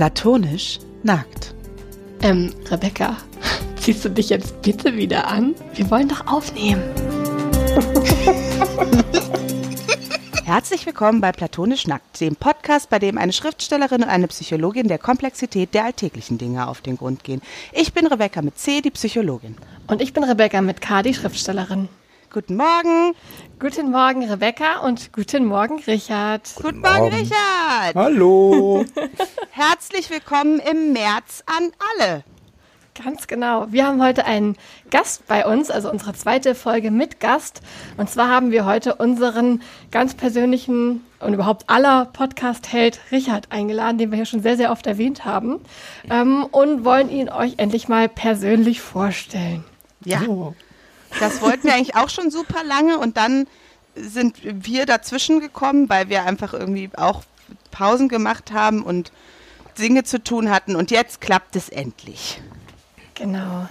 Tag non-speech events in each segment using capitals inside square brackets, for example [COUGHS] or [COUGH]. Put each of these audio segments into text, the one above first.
Platonisch nackt. Ähm, Rebecca, [LAUGHS] ziehst du dich jetzt bitte wieder an? Wir wollen doch aufnehmen. [LAUGHS] Herzlich willkommen bei Platonisch Nackt, dem Podcast, bei dem eine Schriftstellerin und eine Psychologin der Komplexität der alltäglichen Dinge auf den Grund gehen. Ich bin Rebecca mit C, die Psychologin. Und ich bin Rebecca mit K, die Schriftstellerin. Guten Morgen. Guten Morgen, Rebecca, und guten Morgen, Richard. Guten Morgen, Richard. Hallo. [LAUGHS] Herzlich willkommen im März an alle. Ganz genau. Wir haben heute einen Gast bei uns, also unsere zweite Folge mit Gast. Und zwar haben wir heute unseren ganz persönlichen und überhaupt aller Podcast-Held Richard eingeladen, den wir hier schon sehr, sehr oft erwähnt haben. Ähm, und wollen ihn euch endlich mal persönlich vorstellen. Ja. Oh. Das wollten wir eigentlich auch schon super lange und dann sind wir dazwischen gekommen, weil wir einfach irgendwie auch Pausen gemacht haben und Dinge zu tun hatten und jetzt klappt es endlich. Genau.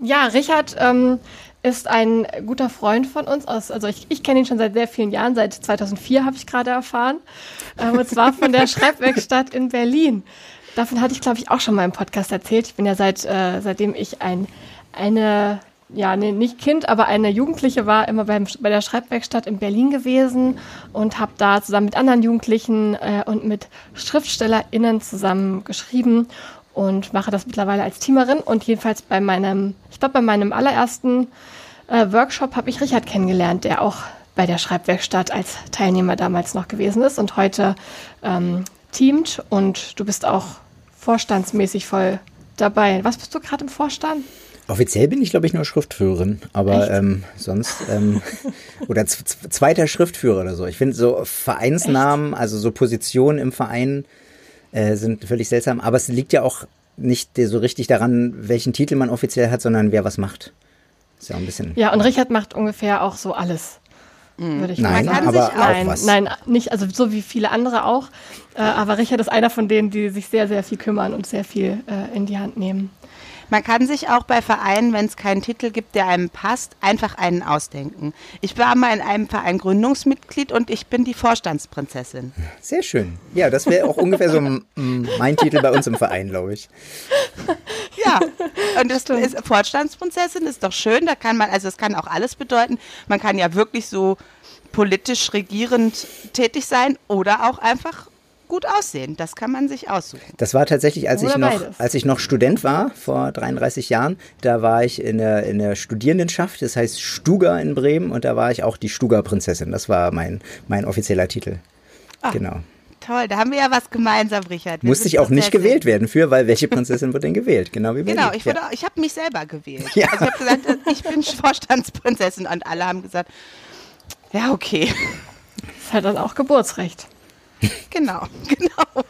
Ja, Richard ähm, ist ein guter Freund von uns. Aus, also ich, ich kenne ihn schon seit sehr vielen Jahren, seit 2004 habe ich gerade erfahren. Ähm, und zwar von der [LAUGHS] Schreibwerkstatt in Berlin. Davon hatte ich, glaube ich, auch schon mal im Podcast erzählt. Ich bin ja seit, äh, seitdem ich ein eine, ja, nee, nicht Kind, aber eine Jugendliche war immer beim, bei der Schreibwerkstatt in Berlin gewesen und habe da zusammen mit anderen Jugendlichen äh, und mit SchriftstellerInnen zusammen geschrieben und mache das mittlerweile als Teamerin und jedenfalls bei meinem, ich glaube, bei meinem allerersten äh, Workshop habe ich Richard kennengelernt, der auch bei der Schreibwerkstatt als Teilnehmer damals noch gewesen ist und heute ähm, teamt und du bist auch vorstandsmäßig voll dabei. Was bist du gerade im Vorstand? Offiziell bin ich, glaube ich, nur Schriftführerin, aber ähm, sonst ähm, [LAUGHS] oder zweiter Schriftführer oder so. Ich finde so Vereinsnamen, Echt? also so Positionen im Verein äh, sind völlig seltsam, aber es liegt ja auch nicht so richtig daran, welchen Titel man offiziell hat, sondern wer was macht. Ist ja auch ein bisschen. Ja, und Richard macht ungefähr auch so alles. Mhm. Würde ich nein, kann aber sich, nein, was. nein, nicht, also so wie viele andere auch. Äh, aber Richard ist einer von denen, die sich sehr, sehr viel kümmern und sehr viel äh, in die Hand nehmen. Man kann sich auch bei Vereinen, wenn es keinen Titel gibt, der einem passt, einfach einen ausdenken. Ich war mal in einem Verein Gründungsmitglied und ich bin die Vorstandsprinzessin. Sehr schön. Ja, das wäre auch ungefähr so mein Titel bei uns im Verein, glaube ich. Ja, und das ist Vorstandsprinzessin ist doch schön. Da kann man, also es kann auch alles bedeuten. Man kann ja wirklich so politisch regierend tätig sein oder auch einfach gut aussehen. Das kann man sich aussuchen. Das war tatsächlich, als ich noch, als ich noch Student war, vor 33 Jahren, da war ich in der, in der Studierendenschaft, das heißt Stuga in Bremen und da war ich auch die Stuga-Prinzessin. Das war mein, mein offizieller Titel. Ach. Genau. Toll, da haben wir ja was gemeinsam, Richard. Wir Musste ich auch nicht gewählt werden für, weil welche Prinzessin wird denn gewählt? Genau wie Genau, ich, ja. ich habe mich selber gewählt. Ja. Also ich habe gesagt, ich bin [LAUGHS] Vorstandsprinzessin und alle haben gesagt, ja, okay. Das hat dann auch Geburtsrecht. Genau, [LAUGHS] genau.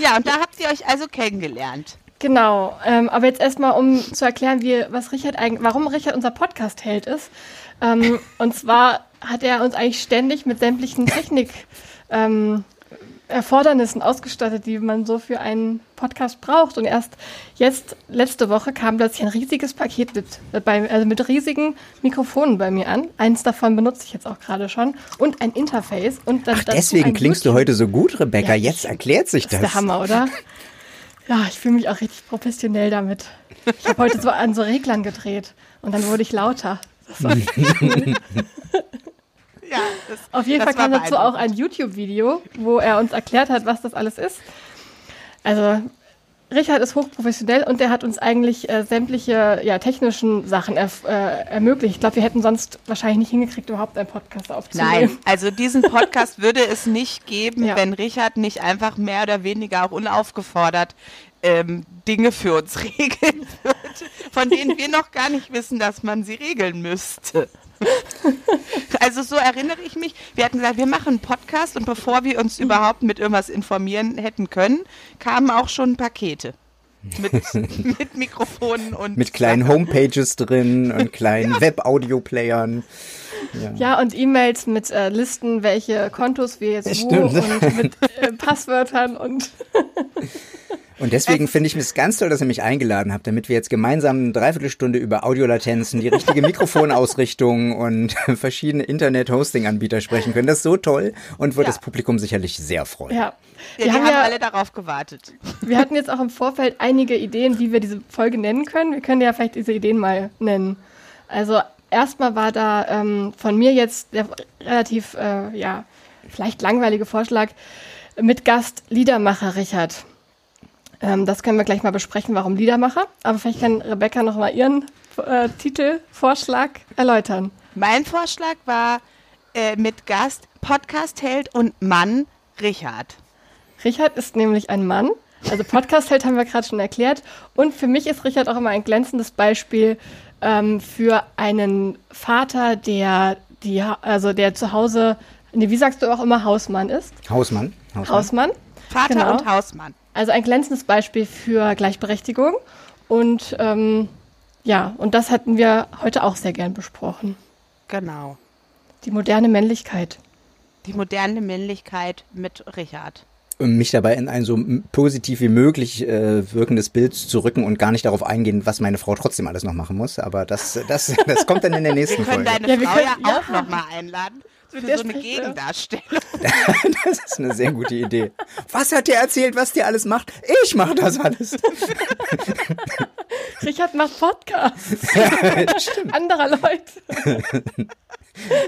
ja, und da habt ihr euch also kennengelernt. Genau, ähm, aber jetzt erstmal, um zu erklären, wie, was Richard eigentlich, warum Richard unser Podcast-Held ist. Ähm, und zwar hat er uns eigentlich ständig mit sämtlichen Technik ähm, Erfordernissen ausgestattet, die man so für einen Podcast braucht. Und erst jetzt, letzte Woche, kam plötzlich ein riesiges Paket mit, äh, bei, also mit riesigen Mikrofonen bei mir an. Eins davon benutze ich jetzt auch gerade schon. Und ein Interface. Und dann Ach, deswegen klingst du heute so gut, Rebecca. Ja, jetzt erklärt sich das. Das ist der Hammer, oder? Ja, ich fühle mich auch richtig professionell damit. Ich habe heute so an so Reglern gedreht. Und dann wurde ich lauter. [LAUGHS] Ja, das, Auf jeden Fall kam dazu auch ein YouTube-Video, wo er uns erklärt hat, was das alles ist. Also Richard ist hochprofessionell und der hat uns eigentlich äh, sämtliche ja, technischen Sachen er, äh, ermöglicht. Ich glaube, wir hätten sonst wahrscheinlich nicht hingekriegt, überhaupt einen Podcast aufzunehmen. Nein, also diesen Podcast würde es nicht geben, [LAUGHS] ja. wenn Richard nicht einfach mehr oder weniger auch unaufgefordert ähm, Dinge für uns [LAUGHS] regeln würde, von denen wir noch gar nicht wissen, dass man sie regeln müsste. [LAUGHS] also so erinnere ich mich. Wir hatten gesagt, wir machen einen Podcast und bevor wir uns überhaupt mit irgendwas informieren hätten können, kamen auch schon Pakete. Mit, [LAUGHS] mit Mikrofonen und. Mit kleinen Homepages drin und [LAUGHS] kleinen ja. Web-Audio-Playern. Ja. ja. und E-Mails mit äh, Listen, welche Kontos wir jetzt wo und mit äh, Passwörtern und. Und deswegen finde ich es ganz toll, dass ihr mich eingeladen habt, damit wir jetzt gemeinsam eine Dreiviertelstunde über Audiolatenzen, die richtige [LAUGHS] Mikrofonausrichtung und [LAUGHS] verschiedene Internet-Hosting-Anbieter sprechen können. Das ist so toll und wird ja. das Publikum sicherlich sehr freuen. Ja, wir ja, haben, haben ja, alle darauf gewartet. Wir hatten jetzt auch im Vorfeld einige Ideen, wie wir diese Folge nennen können. Wir können ja vielleicht diese Ideen mal nennen. Also erstmal war da ähm, von mir jetzt der relativ, äh, ja, vielleicht langweilige Vorschlag mit Gast Liedermacher Richard. Ähm, das können wir gleich mal besprechen, warum Liedermacher. Aber vielleicht kann Rebecca noch mal ihren äh, Titelvorschlag erläutern. Mein Vorschlag war äh, mit Gast Podcast-Held und Mann Richard. Richard ist nämlich ein Mann. Also Podcast-Held haben wir gerade schon erklärt. Und für mich ist Richard auch immer ein glänzendes Beispiel ähm, für einen Vater, der die, also der zu Hause, nee, wie sagst du auch immer, Hausmann ist? Hausmann. Hausmann. Hausmann. Vater genau. und Hausmann. Also ein glänzendes Beispiel für Gleichberechtigung. Und ähm, ja, und das hatten wir heute auch sehr gern besprochen. Genau. Die moderne Männlichkeit. Die moderne Männlichkeit mit Richard mich dabei in ein so positiv wie möglich äh, wirkendes Bild zu rücken und gar nicht darauf eingehen, was meine Frau trotzdem alles noch machen muss. Aber das, das, das kommt dann in der [LAUGHS] nächsten Folge. Wir können deine ja, Frau können, ja auch ja. nochmal einladen. Für so eine Gegendarstellung. [LAUGHS] das ist eine sehr gute Idee. Was hat der erzählt, was der alles macht? Ich mache das alles. [LAUGHS] Richard macht Podcasts. Ja, stimmt. Anderer Leute.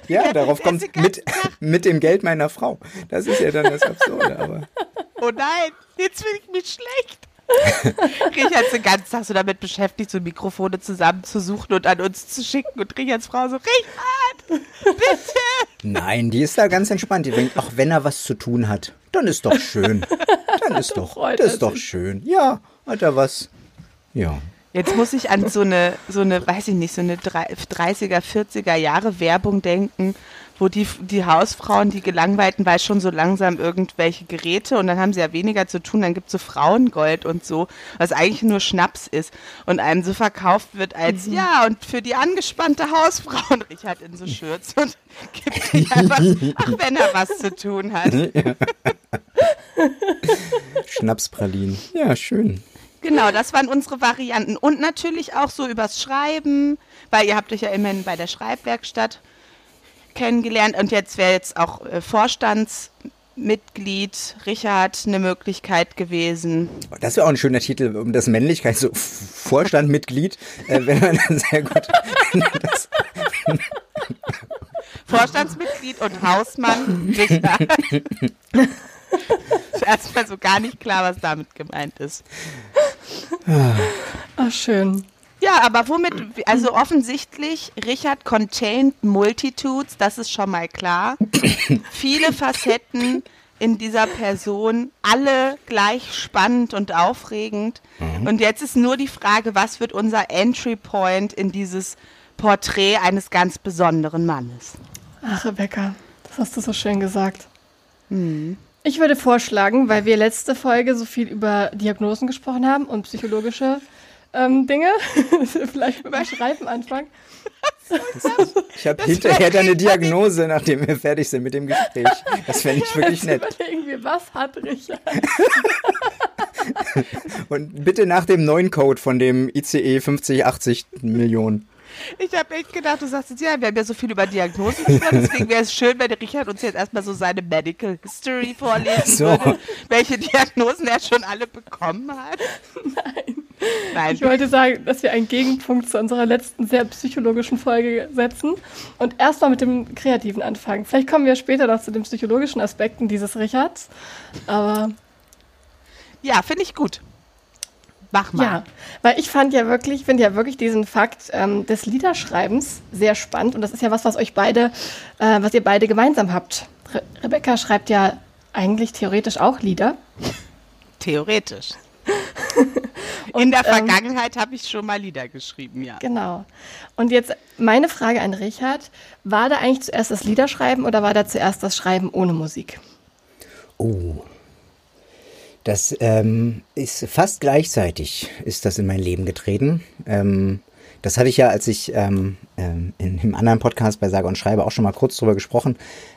Ja, darauf kommt mit, mit dem Geld meiner Frau. Das ist ja dann das Absurde. Aber. [LAUGHS] Oh nein, jetzt fühle ich mich schlecht. [LAUGHS] Richard den ganzen Tag so damit beschäftigt, so Mikrofone zusammenzusuchen und an uns zu schicken. Und Richards Frau so, Richard, bitte. Nein, die ist da ganz entspannt. Die denkt, auch wenn er was zu tun hat, dann ist doch schön. Dann ist [LAUGHS] doch, das ist doch schön. Ja, hat er was. Ja. Jetzt muss ich an so eine, so eine, weiß ich nicht, so eine 30er, 40er Jahre Werbung denken, wo die, die Hausfrauen, die Gelangweilten, weiß schon so langsam irgendwelche Geräte und dann haben sie ja weniger zu tun, dann gibt es so Frauengold und so, was eigentlich nur Schnaps ist und einem so verkauft wird als, mhm. ja, und für die angespannte Hausfrau und Richard in so Schürze und [LAUGHS] gibt ihm einfach, ach, wenn er was zu tun hat. [LAUGHS] Schnapspralinen, ja, schön. Genau, das waren unsere Varianten. Und natürlich auch so übers Schreiben, weil ihr habt euch ja immerhin bei der Schreibwerkstatt kennengelernt. Und jetzt wäre jetzt auch äh, Vorstandsmitglied Richard eine Möglichkeit gewesen. Das wäre auch ein schöner Titel, um das Männlichkeit, so Vorstandmitglied, äh, wenn man dann sehr gut. Vorstandsmitglied und Hausmann Richard. [LAUGHS] ist erstmal so gar nicht klar, was damit gemeint ist. Ach, schön. Ja, aber womit, also offensichtlich, Richard contained Multitudes, das ist schon mal klar. [COUGHS] Viele Facetten in dieser Person, alle gleich spannend und aufregend. Mhm. Und jetzt ist nur die Frage, was wird unser Entry Point in dieses Porträt eines ganz besonderen Mannes? Ach, Rebecca, das hast du so schön gesagt. Mhm. Ich würde vorschlagen, weil wir letzte Folge so viel über Diagnosen gesprochen haben und psychologische ähm, Dinge, [LAUGHS] vielleicht mit dem Schreiben anfangen. [LAUGHS] Ich habe hinterher deine Diagnose, nachdem wir fertig sind mit dem Gespräch. Das fände ich [LAUGHS] wirklich nett. Irgendwie, was hat Richard? Und bitte nach dem neuen Code von dem ICE 5080 Millionen. Ich habe echt gedacht, du sagst jetzt, ja, wir haben ja so viel über Diagnosen gesprochen, deswegen wäre es schön, wenn der Richard uns jetzt erstmal so seine Medical History vorlesen so. würde, welche Diagnosen er schon alle bekommen hat. Nein. Nein. Ich wollte sagen, dass wir einen Gegenpunkt zu unserer letzten sehr psychologischen Folge setzen und erstmal mit dem Kreativen anfangen. Vielleicht kommen wir später noch zu den psychologischen Aspekten dieses Richards, aber. Ja, finde ich gut. Mach mal. Ja, weil ich fand ja wirklich, finde ja wirklich diesen Fakt ähm, des Liederschreibens sehr spannend und das ist ja was, was euch beide, äh, was ihr beide gemeinsam habt. Re Rebecca schreibt ja eigentlich theoretisch auch Lieder. Theoretisch. [LAUGHS] In der ähm, Vergangenheit ähm, habe ich schon mal Lieder geschrieben, ja. Genau. Und jetzt meine Frage an Richard: War da eigentlich zuerst das Liederschreiben oder war da zuerst das Schreiben ohne Musik? Oh, das ähm, ist fast gleichzeitig ist das in mein Leben getreten. Ähm, das hatte ich ja, als ich ähm, ähm, in einem anderen Podcast bei Sage und Schreibe auch schon mal kurz drüber gesprochen.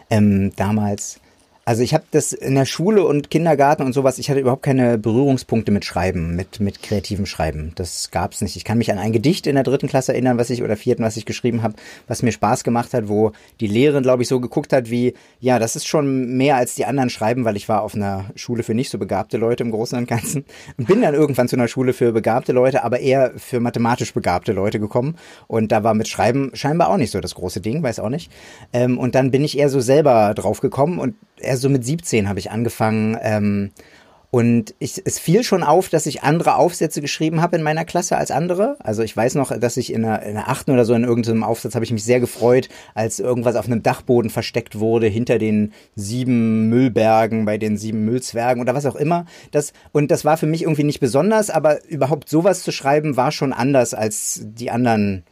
Ähm, damals Also ich habe das in der Schule und Kindergarten und sowas, ich hatte überhaupt keine Berührungspunkte mit Schreiben, mit, mit kreativem Schreiben. Das gab's nicht. Ich kann mich an ein Gedicht in der dritten Klasse erinnern, was ich oder vierten, was ich geschrieben habe, was mir Spaß gemacht hat, wo die Lehrerin, glaube ich, so geguckt hat wie, ja, das ist schon mehr als die anderen schreiben, weil ich war auf einer Schule für nicht so begabte Leute im Großen und Ganzen. [LAUGHS] Bin dann irgendwann zu einer Schule für begabte Leute, aber eher für mathematisch begabte Leute gekommen. Und da war mit Schreiben scheinbar auch nicht so das große Ding, weiß auch nicht. Ähm, und dann bin ich eher so selber drauf gekommen und erst so mit 17 habe ich angefangen. Ähm, und ich, es fiel schon auf, dass ich andere Aufsätze geschrieben habe in meiner Klasse als andere. Also ich weiß noch, dass ich in der, in der achten oder so in irgendeinem Aufsatz habe ich mich sehr gefreut, als irgendwas auf einem Dachboden versteckt wurde, hinter den sieben Müllbergen, bei den sieben Müllzwergen oder was auch immer. Das, und das war für mich irgendwie nicht besonders, aber überhaupt sowas zu schreiben war schon anders als die anderen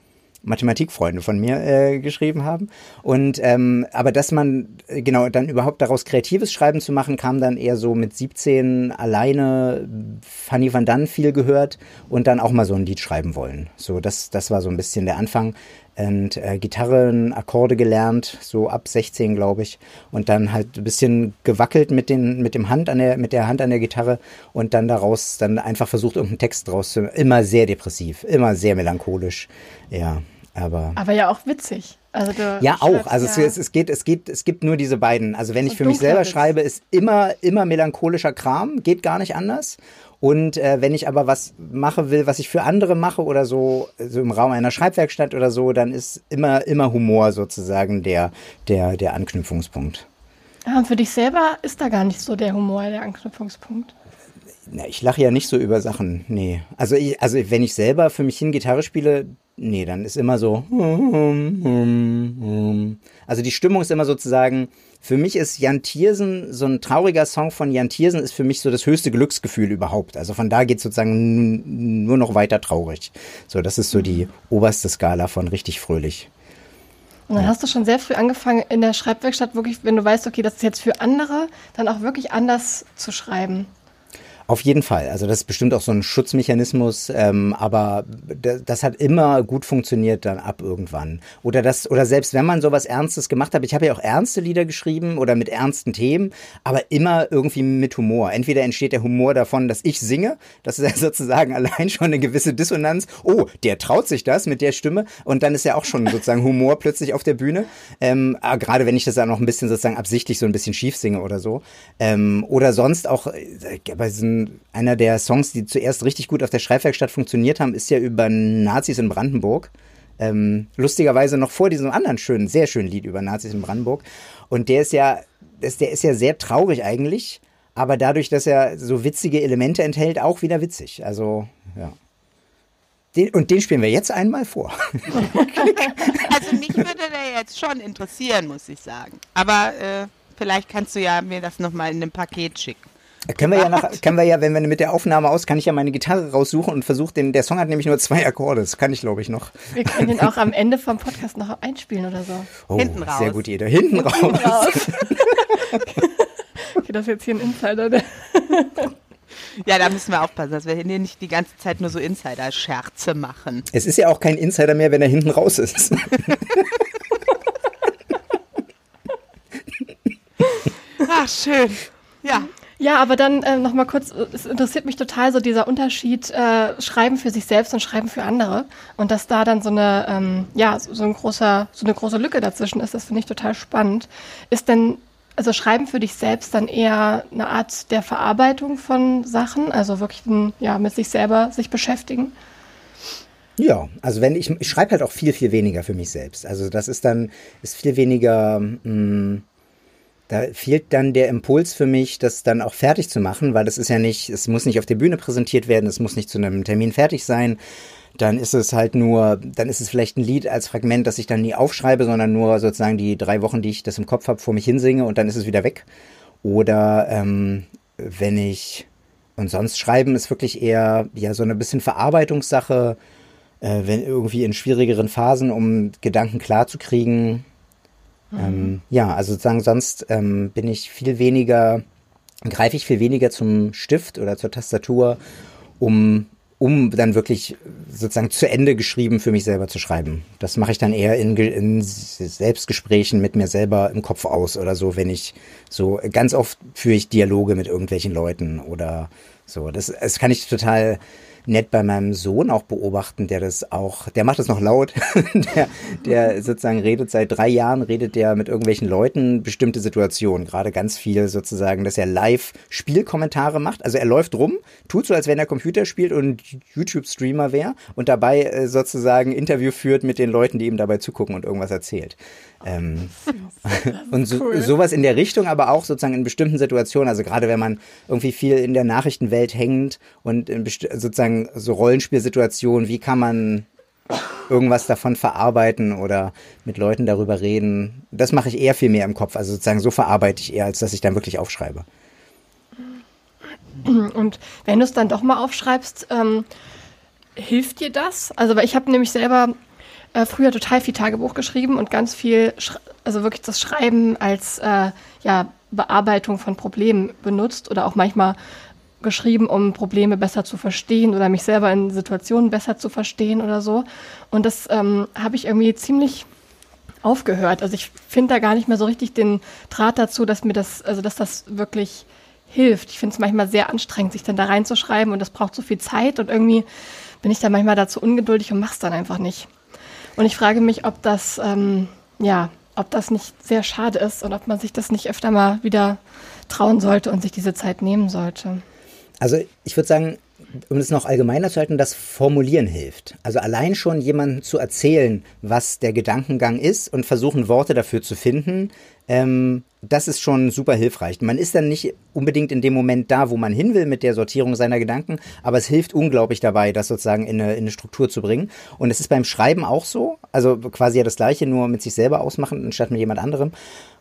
Mathematikfreunde von mir äh, geschrieben haben. Und ähm, aber dass man äh, genau dann überhaupt daraus kreatives Schreiben zu machen, kam dann eher so mit 17 alleine Fanny van Dann viel gehört und dann auch mal so ein Lied schreiben wollen. So das das war so ein bisschen der Anfang und äh, Gitarren, Akkorde gelernt, so ab 16, glaube ich, und dann halt ein bisschen gewackelt mit den mit dem Hand an der mit der Hand an der Gitarre und dann daraus dann einfach versucht irgendeinen Text draus zu immer sehr depressiv, immer sehr melancholisch. Ja. Aber, aber ja auch witzig. Also ja, auch. Also ja es, es, geht, es geht, es gibt nur diese beiden. Also wenn ich für mich selber Witz. schreibe, ist immer, immer melancholischer Kram, geht gar nicht anders. Und äh, wenn ich aber was mache will, was ich für andere mache oder so, so im Raum einer Schreibwerkstatt oder so, dann ist immer, immer Humor sozusagen der, der, der Anknüpfungspunkt. Ja, und für dich selber ist da gar nicht so der Humor der Anknüpfungspunkt. Na, ich lache ja nicht so über Sachen, nee. Also, ich, also wenn ich selber für mich hin Gitarre spiele, nee, dann ist immer so. Also die Stimmung ist immer sozusagen, für mich ist Jan Tiersen, so ein trauriger Song von Jan Tiersen ist für mich so das höchste Glücksgefühl überhaupt. Also von da geht sozusagen nur noch weiter traurig. So, das ist so die oberste Skala von richtig fröhlich. Und dann hast du schon sehr früh angefangen, in der Schreibwerkstatt wirklich, wenn du weißt, okay, das ist jetzt für andere, dann auch wirklich anders zu schreiben. Auf jeden Fall. Also das ist bestimmt auch so ein Schutzmechanismus, ähm, aber das hat immer gut funktioniert dann ab irgendwann. Oder das, oder selbst wenn man sowas Ernstes gemacht hat, ich habe ja auch ernste Lieder geschrieben oder mit ernsten Themen, aber immer irgendwie mit Humor. Entweder entsteht der Humor davon, dass ich singe, das ist ja [LAUGHS] sozusagen allein schon eine gewisse Dissonanz. Oh, der traut sich das mit der Stimme und dann ist ja auch schon sozusagen Humor plötzlich auf der Bühne. Ähm, ah, gerade wenn ich das dann noch ein bisschen sozusagen absichtlich so ein bisschen schief singe oder so. Ähm, oder sonst auch äh, bei diesen einer der Songs, die zuerst richtig gut auf der Schreibwerkstatt funktioniert haben, ist ja über Nazis in Brandenburg. Ähm, lustigerweise noch vor diesem anderen schönen, sehr schönen Lied über Nazis in Brandenburg. Und der ist ja, der ist ja sehr traurig eigentlich, aber dadurch, dass er so witzige Elemente enthält, auch wieder witzig. Also, ja. Den, und den spielen wir jetzt einmal vor. [LAUGHS] [LAUGHS] also mich würde der jetzt schon interessieren, muss ich sagen. Aber äh, vielleicht kannst du ja mir das nochmal in einem Paket schicken. Können wir ja nach, können wir ja, wenn wir mit der Aufnahme aus, kann ich ja meine Gitarre raussuchen und versuche den, der Song hat nämlich nur zwei Akkorde, das kann ich glaube ich noch. Wir können den auch am Ende vom Podcast noch einspielen oder so. Oh, Hinten raus. Sehr gut, jeder. Hinten, Hinten raus. raus. okay, das ist jetzt hier ein Insider. Der ja, da müssen wir aufpassen, dass wir hier nicht die ganze Zeit nur so Insider-Scherze machen. Es ist ja auch kein Insider mehr, wenn er hinten raus ist. [LAUGHS] Ach, schön. Ja, ja, aber dann äh, noch mal kurz, es interessiert mich total so dieser Unterschied äh, Schreiben für sich selbst und Schreiben für andere und dass da dann so eine ähm, ja so ein großer so eine große Lücke dazwischen ist, das finde ich total spannend. Ist denn also Schreiben für dich selbst dann eher eine Art der Verarbeitung von Sachen, also wirklich ein, ja mit sich selber sich beschäftigen? Ja, also wenn ich, ich schreibe halt auch viel viel weniger für mich selbst. Also das ist dann ist viel weniger mh, hm, da fehlt dann der Impuls für mich, das dann auch fertig zu machen, weil das ist ja nicht, es muss nicht auf der Bühne präsentiert werden, es muss nicht zu einem Termin fertig sein. Dann ist es halt nur, dann ist es vielleicht ein Lied als Fragment, das ich dann nie aufschreibe, sondern nur sozusagen die drei Wochen, die ich das im Kopf habe, vor mich hinsinge und dann ist es wieder weg. Oder ähm, wenn ich, und sonst schreiben ist wirklich eher ja so eine bisschen Verarbeitungssache, äh, wenn irgendwie in schwierigeren Phasen, um Gedanken klar zu kriegen, ähm, ja, also sozusagen sonst ähm, bin ich viel weniger, greife ich viel weniger zum Stift oder zur Tastatur, um um dann wirklich sozusagen zu Ende geschrieben für mich selber zu schreiben. Das mache ich dann eher in, in Selbstgesprächen mit mir selber im Kopf aus oder so, wenn ich so ganz oft führe ich Dialoge mit irgendwelchen Leuten oder so. Das, das kann ich total nett bei meinem Sohn auch beobachten, der das auch, der macht das noch laut, [LAUGHS] der, der sozusagen redet seit drei Jahren, redet der mit irgendwelchen Leuten bestimmte Situationen, gerade ganz viel sozusagen, dass er live Spielkommentare macht, also er läuft rum, tut so, als wenn er Computer spielt und YouTube-Streamer wäre und dabei äh, sozusagen Interview führt mit den Leuten, die ihm dabei zugucken und irgendwas erzählt. Ähm, [LAUGHS] und so, cool. sowas in der Richtung, aber auch sozusagen in bestimmten Situationen, also gerade wenn man irgendwie viel in der Nachrichtenwelt hängt und in sozusagen so Rollenspielsituationen, wie kann man irgendwas davon verarbeiten oder mit Leuten darüber reden. Das mache ich eher viel mehr im Kopf. Also sozusagen so verarbeite ich eher, als dass ich dann wirklich aufschreibe. Und wenn du es dann doch mal aufschreibst, ähm, hilft dir das? Also, weil ich habe nämlich selber äh, früher total viel Tagebuch geschrieben und ganz viel, also wirklich das Schreiben als äh, ja, Bearbeitung von Problemen benutzt oder auch manchmal geschrieben, um Probleme besser zu verstehen oder mich selber in Situationen besser zu verstehen oder so. Und das ähm, habe ich irgendwie ziemlich aufgehört. Also ich finde da gar nicht mehr so richtig den Draht dazu, dass mir das, also dass das wirklich hilft. Ich finde es manchmal sehr anstrengend, sich dann da reinzuschreiben und das braucht so viel Zeit und irgendwie bin ich da manchmal dazu ungeduldig und mach's dann einfach nicht. Und ich frage mich, ob das, ähm, ja, ob das nicht sehr schade ist und ob man sich das nicht öfter mal wieder trauen sollte und sich diese Zeit nehmen sollte. Also ich würde sagen, um es noch allgemeiner zu halten, das Formulieren hilft. Also allein schon jemandem zu erzählen, was der Gedankengang ist und versuchen, Worte dafür zu finden, ähm, das ist schon super hilfreich. Man ist dann nicht unbedingt in dem Moment da, wo man hin will mit der Sortierung seiner Gedanken, aber es hilft unglaublich dabei, das sozusagen in eine, in eine Struktur zu bringen. Und es ist beim Schreiben auch so, also quasi ja das Gleiche, nur mit sich selber ausmachen, anstatt mit jemand anderem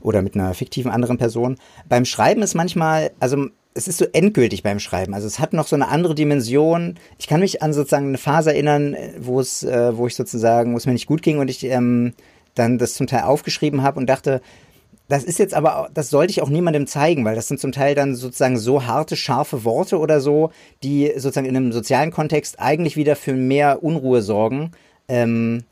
oder mit einer fiktiven anderen Person. Beim Schreiben ist manchmal, also es ist so endgültig beim Schreiben. Also es hat noch so eine andere Dimension. Ich kann mich an sozusagen eine Phase erinnern, wo es, äh, wo ich sozusagen, wo es mir nicht gut ging und ich ähm, dann das zum Teil aufgeschrieben habe und dachte, das ist jetzt aber, das sollte ich auch niemandem zeigen, weil das sind zum Teil dann sozusagen so harte, scharfe Worte oder so, die sozusagen in einem sozialen Kontext eigentlich wieder für mehr Unruhe sorgen. Ähm, äh,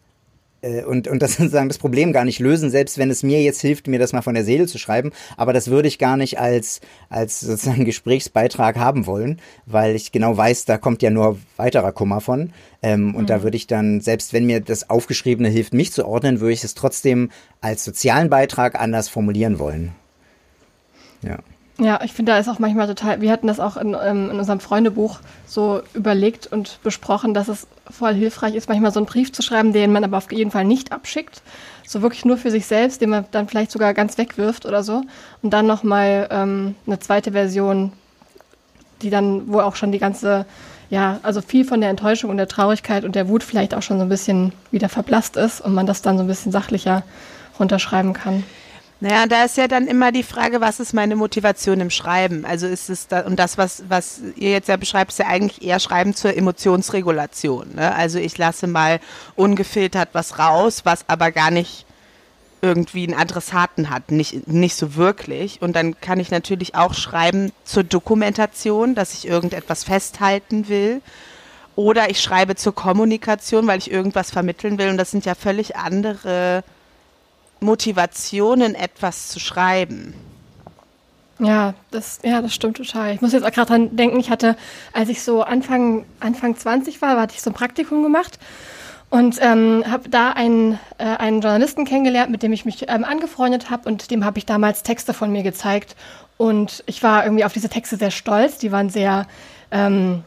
und, und das [LAUGHS] sozusagen das Problem gar nicht lösen, selbst wenn es mir jetzt hilft, mir das mal von der Seele zu schreiben. Aber das würde ich gar nicht als, als sozusagen [LAUGHS] Gesprächsbeitrag haben wollen, weil ich genau weiß, da kommt ja nur weiterer Kummer von. Ähm, und mhm. da würde ich dann, selbst wenn mir das Aufgeschriebene hilft, mich zu ordnen, würde ich es trotzdem als sozialen Beitrag anders formulieren wollen. Ja. Ja, ich finde, da ist auch manchmal total, wir hatten das auch in, ähm, in unserem Freundebuch so überlegt und besprochen, dass es voll hilfreich ist, manchmal so einen Brief zu schreiben, den man aber auf jeden Fall nicht abschickt. So wirklich nur für sich selbst, den man dann vielleicht sogar ganz wegwirft oder so. Und dann nochmal ähm, eine zweite Version, die dann, wo auch schon die ganze, ja, also viel von der Enttäuschung und der Traurigkeit und der Wut vielleicht auch schon so ein bisschen wieder verblasst ist und man das dann so ein bisschen sachlicher runterschreiben kann. Naja, da ist ja dann immer die Frage, was ist meine Motivation im Schreiben? Also ist es da, und das, was, was ihr jetzt ja beschreibt, ist ja eigentlich eher Schreiben zur Emotionsregulation. Ne? Also ich lasse mal ungefiltert was raus, was aber gar nicht irgendwie einen Adressaten hat, nicht, nicht so wirklich. Und dann kann ich natürlich auch schreiben zur Dokumentation, dass ich irgendetwas festhalten will. Oder ich schreibe zur Kommunikation, weil ich irgendwas vermitteln will. Und das sind ja völlig andere Motivationen, etwas zu schreiben. Ja, das, ja, das stimmt total. Ich muss jetzt auch gerade dran denken, ich hatte, als ich so Anfang, Anfang 20 war, hatte ich so ein Praktikum gemacht und ähm, habe da einen, äh, einen Journalisten kennengelernt, mit dem ich mich ähm, angefreundet habe und dem habe ich damals Texte von mir gezeigt. Und ich war irgendwie auf diese Texte sehr stolz. Die waren sehr, ähm,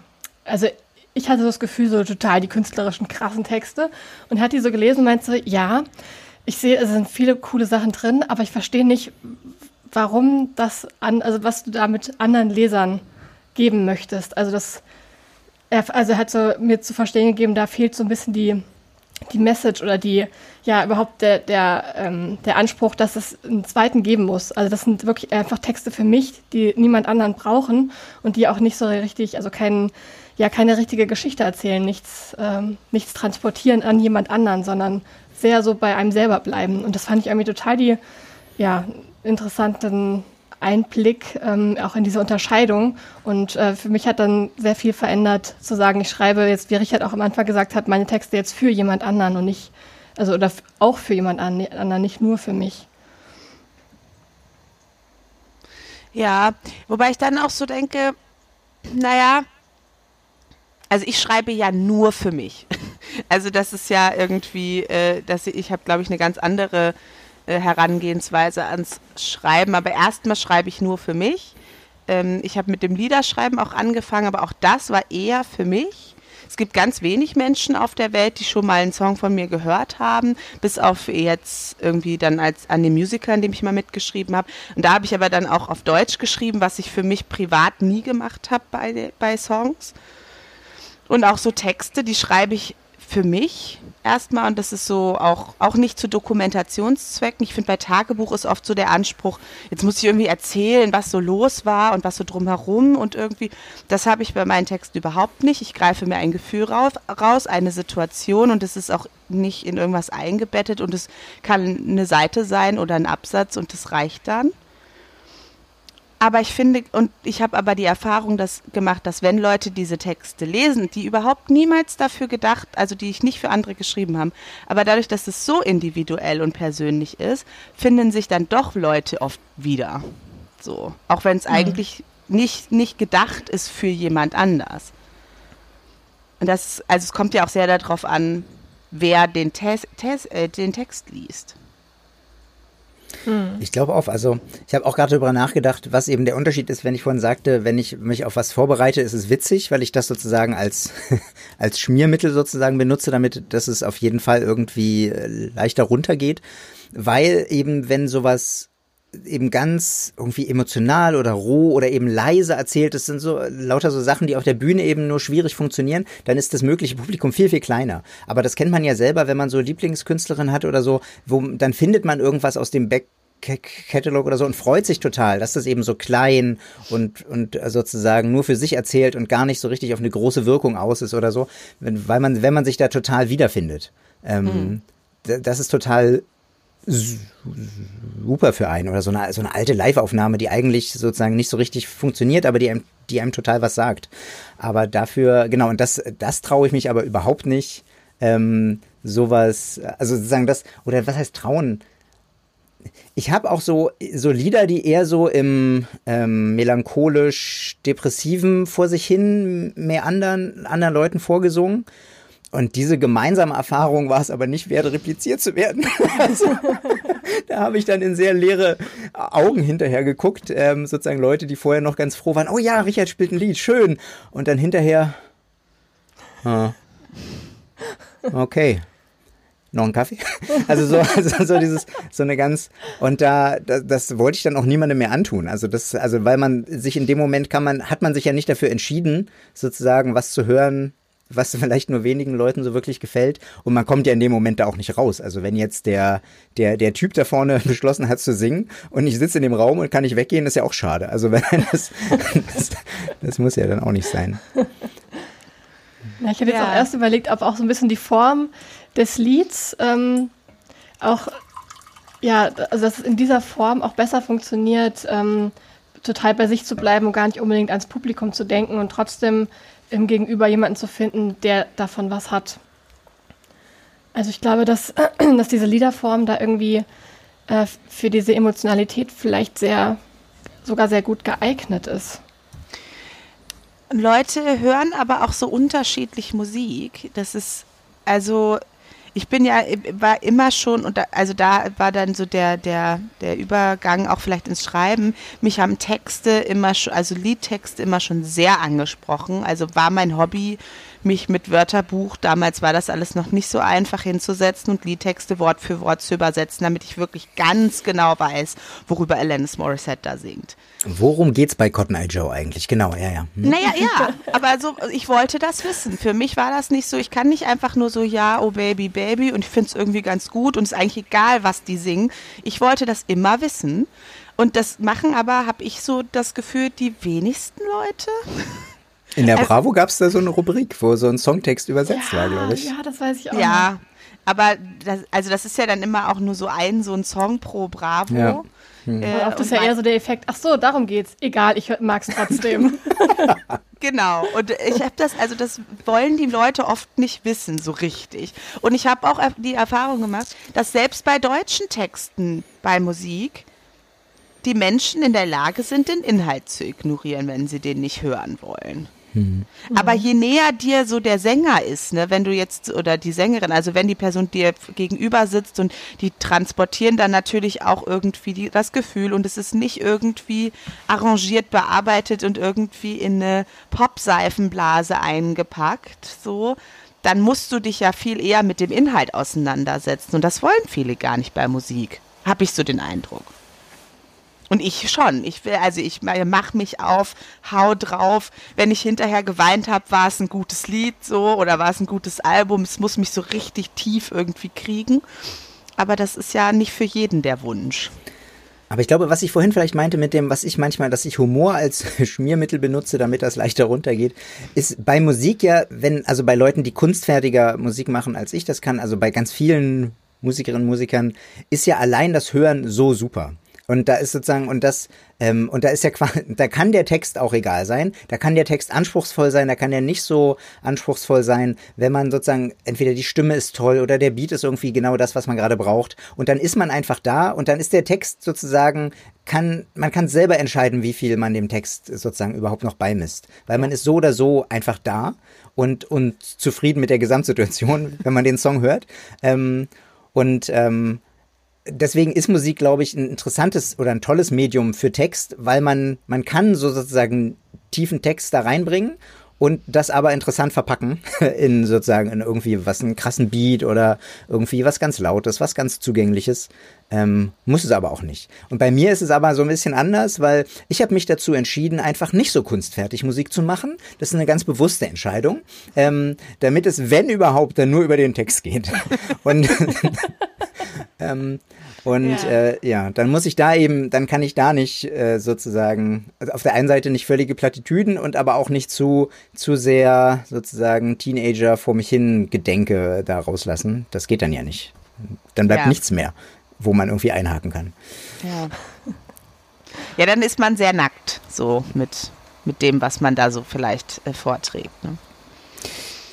also ich hatte so das Gefühl, so total die künstlerischen, krassen Texte. Und hat die so gelesen und meinte ja, ich sehe, es sind viele coole Sachen drin, aber ich verstehe nicht, warum das an, also was du damit anderen Lesern geben möchtest. Also das, er, also er hat so mir zu verstehen gegeben, da fehlt so ein bisschen die, die Message oder die, ja, überhaupt der, der, ähm, der Anspruch, dass es einen zweiten geben muss. Also das sind wirklich einfach Texte für mich, die niemand anderen brauchen und die auch nicht so richtig, also kein, ja, keine richtige Geschichte erzählen, nichts, ähm, nichts transportieren an jemand anderen, sondern sehr so bei einem selber bleiben. Und das fand ich irgendwie total die ja, interessanten Einblick ähm, auch in diese Unterscheidung. Und äh, für mich hat dann sehr viel verändert, zu sagen, ich schreibe jetzt, wie Richard auch am Anfang gesagt hat, meine Texte jetzt für jemand anderen und nicht, also oder auch für jemand anderen, nicht nur für mich. Ja, wobei ich dann auch so denke, naja, also ich schreibe ja nur für mich. [LAUGHS] Also das ist ja irgendwie, äh, dass ich, ich habe, glaube ich, eine ganz andere äh, Herangehensweise ans Schreiben. Aber erstmal schreibe ich nur für mich. Ähm, ich habe mit dem Liederschreiben auch angefangen, aber auch das war eher für mich. Es gibt ganz wenig Menschen auf der Welt, die schon mal einen Song von mir gehört haben, bis auf jetzt irgendwie dann als an dem Musical, an dem ich mal mitgeschrieben habe. Und da habe ich aber dann auch auf Deutsch geschrieben, was ich für mich privat nie gemacht habe bei, bei Songs. Und auch so Texte, die schreibe ich für mich erstmal und das ist so auch, auch nicht zu Dokumentationszwecken. Ich finde, bei Tagebuch ist oft so der Anspruch, jetzt muss ich irgendwie erzählen, was so los war und was so drumherum und irgendwie, das habe ich bei meinen Texten überhaupt nicht. Ich greife mir ein Gefühl raus, eine Situation und es ist auch nicht in irgendwas eingebettet und es kann eine Seite sein oder ein Absatz und das reicht dann. Aber ich finde, und ich habe aber die Erfahrung das gemacht, dass wenn Leute diese Texte lesen, die überhaupt niemals dafür gedacht, also die ich nicht für andere geschrieben habe, aber dadurch, dass es so individuell und persönlich ist, finden sich dann doch Leute oft wieder. So. Auch wenn es mhm. eigentlich nicht, nicht gedacht ist für jemand anders. Und das, also es kommt ja auch sehr darauf an, wer den, Tes, Tes, äh, den Text liest. Hm. Ich glaube auch, also ich habe auch gerade darüber nachgedacht, was eben der Unterschied ist, wenn ich vorhin sagte, wenn ich mich auf was vorbereite, ist es witzig, weil ich das sozusagen als, [LAUGHS] als Schmiermittel sozusagen benutze, damit dass es auf jeden Fall irgendwie äh, leichter runtergeht. Weil eben, wenn sowas eben ganz irgendwie emotional oder roh oder eben leise erzählt. Das sind so lauter so Sachen, die auf der Bühne eben nur schwierig funktionieren. Dann ist das mögliche Publikum viel, viel kleiner. Aber das kennt man ja selber, wenn man so Lieblingskünstlerin hat oder so, wo dann findet man irgendwas aus dem Back Catalog oder so und freut sich total, dass das eben so klein und, und sozusagen nur für sich erzählt und gar nicht so richtig auf eine große Wirkung aus ist oder so, weil man, wenn man sich da total wiederfindet. Ähm, mhm. Das ist total super für einen oder so eine, so eine alte Live-Aufnahme, die eigentlich sozusagen nicht so richtig funktioniert, aber die einem, die einem total was sagt. Aber dafür, genau, und das, das traue ich mich aber überhaupt nicht, ähm, sowas, also sozusagen das, oder was heißt trauen? Ich habe auch so, so Lieder, die eher so im ähm, melancholisch-depressiven vor sich hin mehr anderen, anderen Leuten vorgesungen. Und diese gemeinsame Erfahrung war es aber nicht wert, repliziert zu werden. [LAUGHS] also, da habe ich dann in sehr leere Augen hinterher geguckt. Ähm, sozusagen Leute, die vorher noch ganz froh waren. Oh ja, Richard spielt ein Lied, schön. Und dann hinterher. Ah, okay. Noch ein Kaffee? [LAUGHS] Also so, also so dieses, so eine ganz, und da, das, das wollte ich dann auch niemandem mehr antun. Also das, also weil man sich in dem Moment kann man, hat man sich ja nicht dafür entschieden, sozusagen was zu hören, was vielleicht nur wenigen Leuten so wirklich gefällt. Und man kommt ja in dem Moment da auch nicht raus. Also wenn jetzt der, der, der Typ da vorne [LAUGHS] beschlossen hat zu singen und ich sitze in dem Raum und kann nicht weggehen, ist ja auch schade. Also wenn [LAUGHS] das, das, das muss ja dann auch nicht sein. Ja, ich hätte ja. jetzt auch erst überlegt, ob auch so ein bisschen die Form des Lieds ähm, auch, ja, also dass es in dieser Form auch besser funktioniert, ähm, total bei sich zu bleiben und gar nicht unbedingt ans Publikum zu denken und trotzdem im Gegenüber jemanden zu finden, der davon was hat. Also ich glaube, dass, [CLEARS THROAT] dass diese Liederform da irgendwie äh, für diese Emotionalität vielleicht sehr, sogar sehr gut geeignet ist. Leute hören aber auch so unterschiedlich Musik. Das ist, also ich bin ja, war immer schon, und da, also da war dann so der, der, der Übergang auch vielleicht ins Schreiben. Mich haben Texte immer schon, also Liedtexte immer schon sehr angesprochen. Also war mein Hobby, mich mit Wörterbuch, damals war das alles noch nicht so einfach hinzusetzen und Liedtexte Wort für Wort zu übersetzen, damit ich wirklich ganz genau weiß, worüber Alanis Morissette da singt. Worum geht's bei Cotton Eye Joe eigentlich? Genau, ja, ja. Hm. Naja, ja, aber so, ich wollte das wissen. Für mich war das nicht so, ich kann nicht einfach nur so, ja, oh Baby, Baby und ich finde es irgendwie ganz gut und es ist eigentlich egal, was die singen. Ich wollte das immer wissen. Und das machen aber, habe ich so das Gefühl, die wenigsten Leute. [LAUGHS] In der also, Bravo gab es da so eine Rubrik, wo so ein Songtext übersetzt ja, war, glaube ich. Ja, das weiß ich auch. Ja, noch. aber das, also das ist ja dann immer auch nur so ein, so ein Song pro Bravo. Ja. Hm. Äh, auch das ist ja eher so der Effekt, ach so, darum geht's. Egal, ich mag es trotzdem. [LAUGHS] [LAUGHS] genau. Und ich habe das, also das wollen die Leute oft nicht wissen, so richtig. Und ich habe auch die Erfahrung gemacht, dass selbst bei deutschen Texten bei Musik die Menschen in der Lage sind, den Inhalt zu ignorieren, wenn sie den nicht hören wollen. Mhm. Aber je näher dir so der Sänger ist, ne, wenn du jetzt, oder die Sängerin, also wenn die Person dir gegenüber sitzt und die transportieren dann natürlich auch irgendwie die, das Gefühl und es ist nicht irgendwie arrangiert, bearbeitet und irgendwie in eine Popseifenblase eingepackt, so, dann musst du dich ja viel eher mit dem Inhalt auseinandersetzen. Und das wollen viele gar nicht bei Musik. Habe ich so den Eindruck. Und ich schon. Ich will, also ich mach mich auf, hau drauf. Wenn ich hinterher geweint habe, war es ein gutes Lied so oder war es ein gutes Album. Es muss mich so richtig tief irgendwie kriegen. Aber das ist ja nicht für jeden der Wunsch. Aber ich glaube, was ich vorhin vielleicht meinte mit dem, was ich manchmal, dass ich Humor als [LAUGHS] Schmiermittel benutze, damit das leichter runtergeht, ist bei Musik ja, wenn, also bei Leuten, die kunstfertiger Musik machen, als ich das kann, also bei ganz vielen Musikerinnen und Musikern, ist ja allein das Hören so super. Und da ist sozusagen, und das, ähm, und da ist ja quasi, [LAUGHS] da kann der Text auch egal sein, da kann der Text anspruchsvoll sein, da kann der nicht so anspruchsvoll sein, wenn man sozusagen, entweder die Stimme ist toll oder der Beat ist irgendwie genau das, was man gerade braucht. Und dann ist man einfach da und dann ist der Text sozusagen, kann, man kann selber entscheiden, wie viel man dem Text sozusagen überhaupt noch beimisst. Weil man ist so oder so einfach da und, und zufrieden mit der Gesamtsituation, [LAUGHS] wenn man den Song hört. Ähm, und ähm, deswegen ist Musik, glaube ich, ein interessantes oder ein tolles Medium für Text, weil man, man kann so sozusagen tiefen Text da reinbringen und das aber interessant verpacken [LAUGHS] in sozusagen in irgendwie was einen krassen Beat oder irgendwie was ganz Lautes, was ganz Zugängliches. Ähm, muss es aber auch nicht. Und bei mir ist es aber so ein bisschen anders, weil ich habe mich dazu entschieden, einfach nicht so kunstfertig Musik zu machen. Das ist eine ganz bewusste Entscheidung, ähm, damit es, wenn überhaupt, dann nur über den Text geht. [LAUGHS] Und [LAUGHS] ähm, und ja. Äh, ja, dann muss ich da eben, dann kann ich da nicht äh, sozusagen, also auf der einen Seite nicht völlige Plattitüden und aber auch nicht zu, zu sehr sozusagen Teenager vor mich hin Gedenke da rauslassen. Das geht dann ja nicht. Dann bleibt ja. nichts mehr, wo man irgendwie einhaken kann. Ja. Ja, dann ist man sehr nackt, so mit, mit dem, was man da so vielleicht äh, vorträgt. Ne?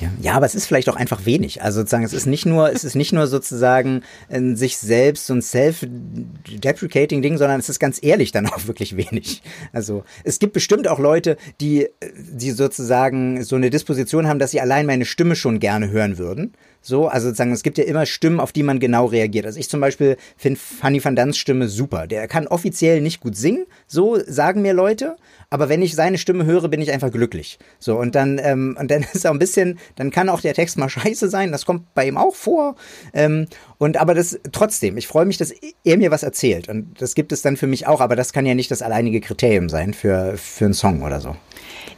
Ja, ja, aber es ist vielleicht auch einfach wenig. Also sozusagen, es ist nicht nur, es ist nicht nur sozusagen in sich selbst so ein self-deprecating Ding, sondern es ist ganz ehrlich dann auch wirklich wenig. Also es gibt bestimmt auch Leute, die, die sozusagen so eine Disposition haben, dass sie allein meine Stimme schon gerne hören würden. So, also sozusagen, es gibt ja immer Stimmen, auf die man genau reagiert. Also ich zum Beispiel finde Fanny van Dans Stimme super. Der kann offiziell nicht gut singen, so sagen mir Leute. Aber wenn ich seine Stimme höre, bin ich einfach glücklich. So, und dann, ähm, und dann [LAUGHS] ist auch ein bisschen, dann kann auch der Text mal scheiße sein. Das kommt bei ihm auch vor. Ähm, und aber das trotzdem, ich freue mich, dass er mir was erzählt. Und das gibt es dann für mich auch, aber das kann ja nicht das alleinige Kriterium sein für, für einen Song oder so.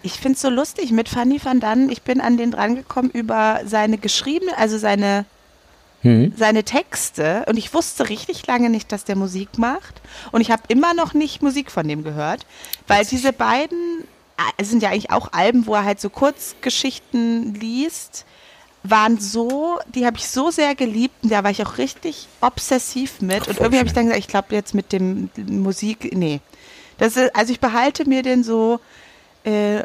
Ich finde es so lustig mit Fanny van Dann. Ich bin an den drangekommen über seine geschriebene, also seine hm. seine Texte. Und ich wusste richtig lange nicht, dass der Musik macht. Und ich habe immer noch nicht Musik von dem gehört, weil diese beiden es sind ja eigentlich auch Alben, wo er halt so Kurzgeschichten liest, waren so, die habe ich so sehr geliebt. Und da war ich auch richtig obsessiv mit. Und irgendwie habe ich dann gesagt, ich glaube jetzt mit dem Musik, nee. Das ist, also ich behalte mir den so äh,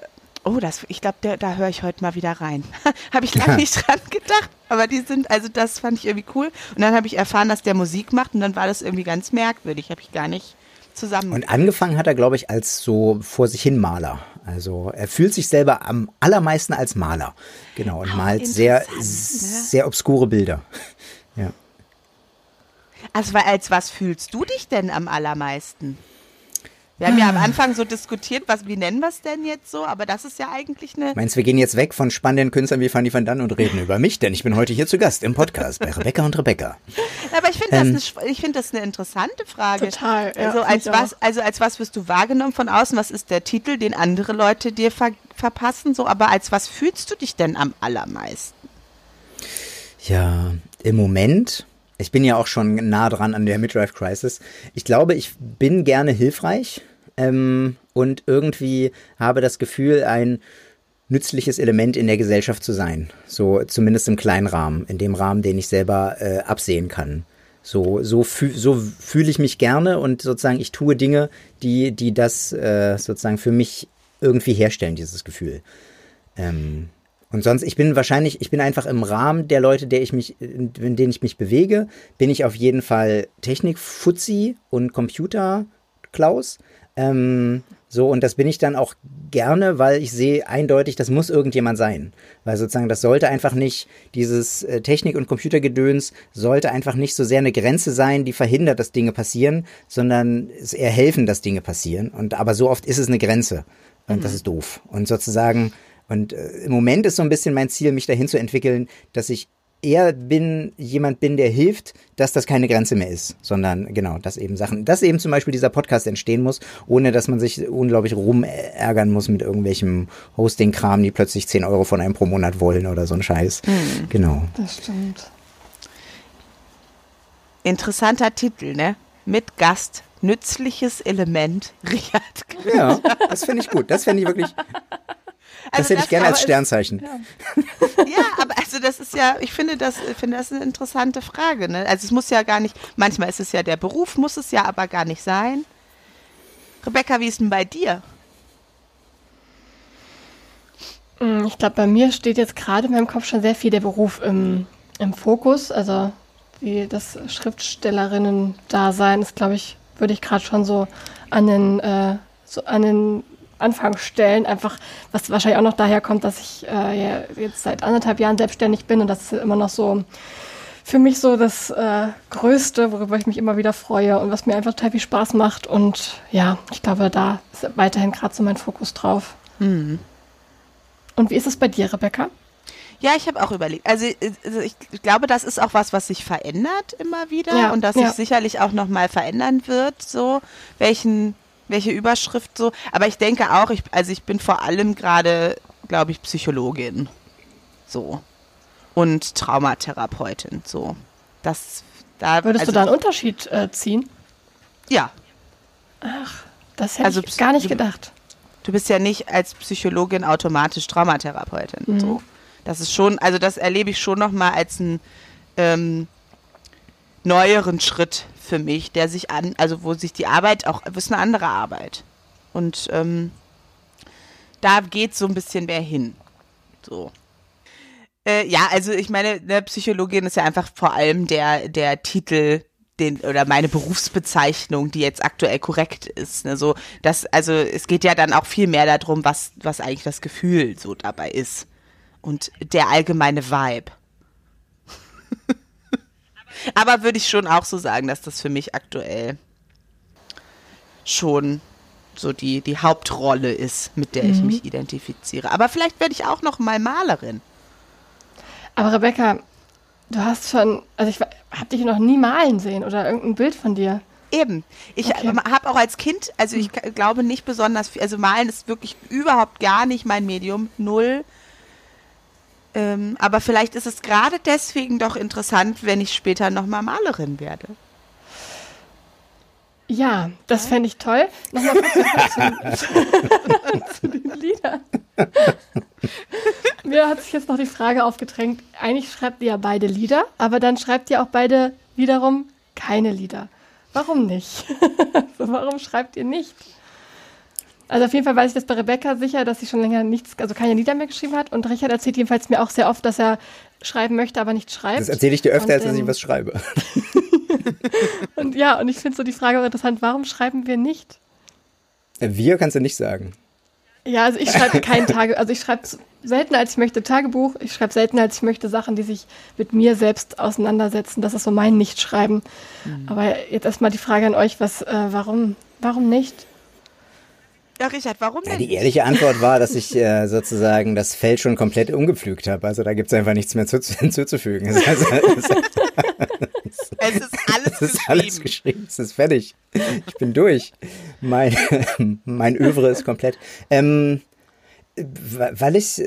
Oh, das, ich glaube, da höre ich heute mal wieder rein. [LAUGHS] habe ich lange nicht dran gedacht, aber die sind, also das fand ich irgendwie cool. Und dann habe ich erfahren, dass der Musik macht und dann war das irgendwie ganz merkwürdig. Habe ich gar nicht zusammen. Und angefangen hat er, glaube ich, als so vor sich hin Maler. Also er fühlt sich selber am allermeisten als Maler. Genau, und oh, malt sehr, ne? sehr obskure Bilder. [LAUGHS] ja. Also als was fühlst du dich denn am allermeisten? Wir haben ja am Anfang so diskutiert, was, wie nennen wir es denn jetzt so, aber das ist ja eigentlich eine. Meinst du, wir gehen jetzt weg von spannenden Künstlern wie Fanny van Dann und reden über mich, denn ich bin heute hier zu Gast im Podcast bei Rebecca und Rebecca. [LAUGHS] Aber ich finde ähm, das, eine, find das eine interessante Frage. Total. Ja, also, als was, also als was wirst du wahrgenommen von außen? Was ist der Titel, den andere Leute dir ver verpassen? So, aber als was fühlst du dich denn am allermeisten? Ja, im Moment ich bin ja auch schon nah dran an der Midlife Crisis. Ich glaube, ich bin gerne hilfreich ähm, und irgendwie habe das Gefühl, ein nützliches Element in der Gesellschaft zu sein. So zumindest im kleinen Rahmen, in dem Rahmen, den ich selber äh, absehen kann. So, so, füh so fühle ich mich gerne und sozusagen ich tue Dinge, die, die das äh, sozusagen für mich irgendwie herstellen, dieses Gefühl. Ähm, und sonst, ich bin wahrscheinlich, ich bin einfach im Rahmen der Leute, der ich mich, in, denen ich mich bewege, bin ich auf jeden Fall Technik-Fuzzi und Computer-Klaus. Ähm, so, und das bin ich dann auch gerne, weil ich sehe eindeutig, das muss irgendjemand sein. Weil sozusagen, das sollte einfach nicht, dieses äh, Technik- und Computergedöns sollte einfach nicht so sehr eine Grenze sein, die verhindert, dass Dinge passieren, sondern es eher helfen, dass Dinge passieren. Und aber so oft ist es eine Grenze. Und mhm. das ist doof. Und sozusagen, und äh, im Moment ist so ein bisschen mein Ziel, mich dahin zu entwickeln, dass ich eher bin, jemand bin, der hilft, dass das keine Grenze mehr ist, sondern genau, dass eben Sachen, dass eben zum Beispiel dieser Podcast entstehen muss, ohne dass man sich unglaublich rumärgern muss mit irgendwelchem Hosting-Kram, die plötzlich 10 Euro von einem pro Monat wollen oder so ein Scheiß. Mhm. Genau. Das stimmt. Interessanter Titel, ne? Mit Gast. Nützliches Element, [LAUGHS] Richard. Ja, das finde ich gut. Das finde ich wirklich. Das also hätte ich gerne als Sternzeichen. ja. [LAUGHS] ja. aber also das ist ja, ich finde das, finde das eine interessante Frage. Ne? Also es muss ja gar nicht, manchmal ist es ja der Beruf, muss es ja aber gar nicht sein. Rebecca, wie ist denn bei dir? Hm, ich glaube, bei mir steht jetzt gerade in meinem Kopf schon sehr viel der Beruf im, im Fokus. Also wie das Schriftstellerinnen-Dasein ist, glaube ich, würde ich gerade schon so an den, äh, so an den Anfang stellen. Einfach, was wahrscheinlich auch noch daher kommt, dass ich äh, jetzt seit anderthalb Jahren selbstständig bin und das ist immer noch so für mich so das äh, Größte, worüber ich mich immer wieder freue und was mir einfach total viel Spaß macht. Und ja, ich glaube, da ist weiterhin gerade so mein Fokus drauf. Mhm. Und wie ist es bei dir, Rebecca? Ja, ich habe auch überlegt. Also, also ich glaube, das ist auch was, was sich verändert immer wieder ja, und das sich ja. sicherlich auch noch mal verändern wird. So welchen welche Überschrift so. Aber ich denke auch, ich, also ich bin vor allem gerade, glaube ich, Psychologin. So. Und Traumatherapeutin. So. Das, da, Würdest also, du da einen Unterschied äh, ziehen? Ja. Ach, das hätte also, ich gar nicht gedacht. Du bist ja nicht als Psychologin automatisch Traumatherapeutin. Mhm. So. Das ist schon, also das erlebe ich schon nochmal als einen ähm, neueren Schritt für mich, der sich an, also wo sich die Arbeit auch, es ist eine andere Arbeit. Und ähm, da geht so ein bisschen mehr hin. So. Äh, ja, also ich meine, eine Psychologin ist ja einfach vor allem der, der Titel, den, oder meine Berufsbezeichnung, die jetzt aktuell korrekt ist. Ne? So, das, also es geht ja dann auch viel mehr darum, was, was eigentlich das Gefühl so dabei ist. Und der allgemeine Vibe. [LAUGHS] Aber würde ich schon auch so sagen, dass das für mich aktuell schon so die, die Hauptrolle ist, mit der mhm. ich mich identifiziere. Aber vielleicht werde ich auch noch mal Malerin. Aber Rebecca, du hast schon, also ich habe dich noch nie malen sehen oder irgendein Bild von dir. Eben. Ich okay. habe auch als Kind, also ich mhm. glaube nicht besonders viel, also malen ist wirklich überhaupt gar nicht mein Medium, null. Ähm, aber vielleicht ist es gerade deswegen doch interessant, wenn ich später nochmal Malerin werde. Ja, das fände ich toll. Nochmal kurz zu, [LAUGHS] [LAUGHS] zu den Liedern. Mir hat sich jetzt noch die Frage aufgedrängt, eigentlich schreibt ihr ja beide Lieder, aber dann schreibt ihr auch beide wiederum keine Lieder. Warum nicht? [LAUGHS] Warum schreibt ihr nicht? Also auf jeden Fall weiß ich das bei Rebecca sicher, dass sie schon länger nichts, also keine Lieder mehr geschrieben hat. Und Richard erzählt jedenfalls mir auch sehr oft, dass er schreiben möchte, aber nicht schreibt. Das erzähle ich dir öfter, und, als dass ich ähm, was schreibe. [LAUGHS] und ja, und ich finde so die Frage auch interessant, warum schreiben wir nicht? Wir kannst du nicht sagen. Ja, also ich schreibe kein Tage, also ich schreibe selten, als ich möchte, Tagebuch. Ich schreibe selten, als ich möchte, Sachen, die sich mit mir selbst auseinandersetzen. Das ist so mein Nichtschreiben. Mhm. Aber jetzt erstmal die Frage an euch, was, äh, warum, warum nicht? Ja, Richard, warum denn? Ja, die ehrliche Antwort war, dass ich [LAUGHS] äh, sozusagen das Feld schon komplett umgepflügt habe. Also da gibt es einfach nichts mehr zu, [LAUGHS] hinzuzufügen. Es ist, also, es ist, [LAUGHS] es ist alles es ist alles geschrieben. Es ist fertig. Ich bin durch. Mein, mein Övre ist komplett. Ähm, weil ich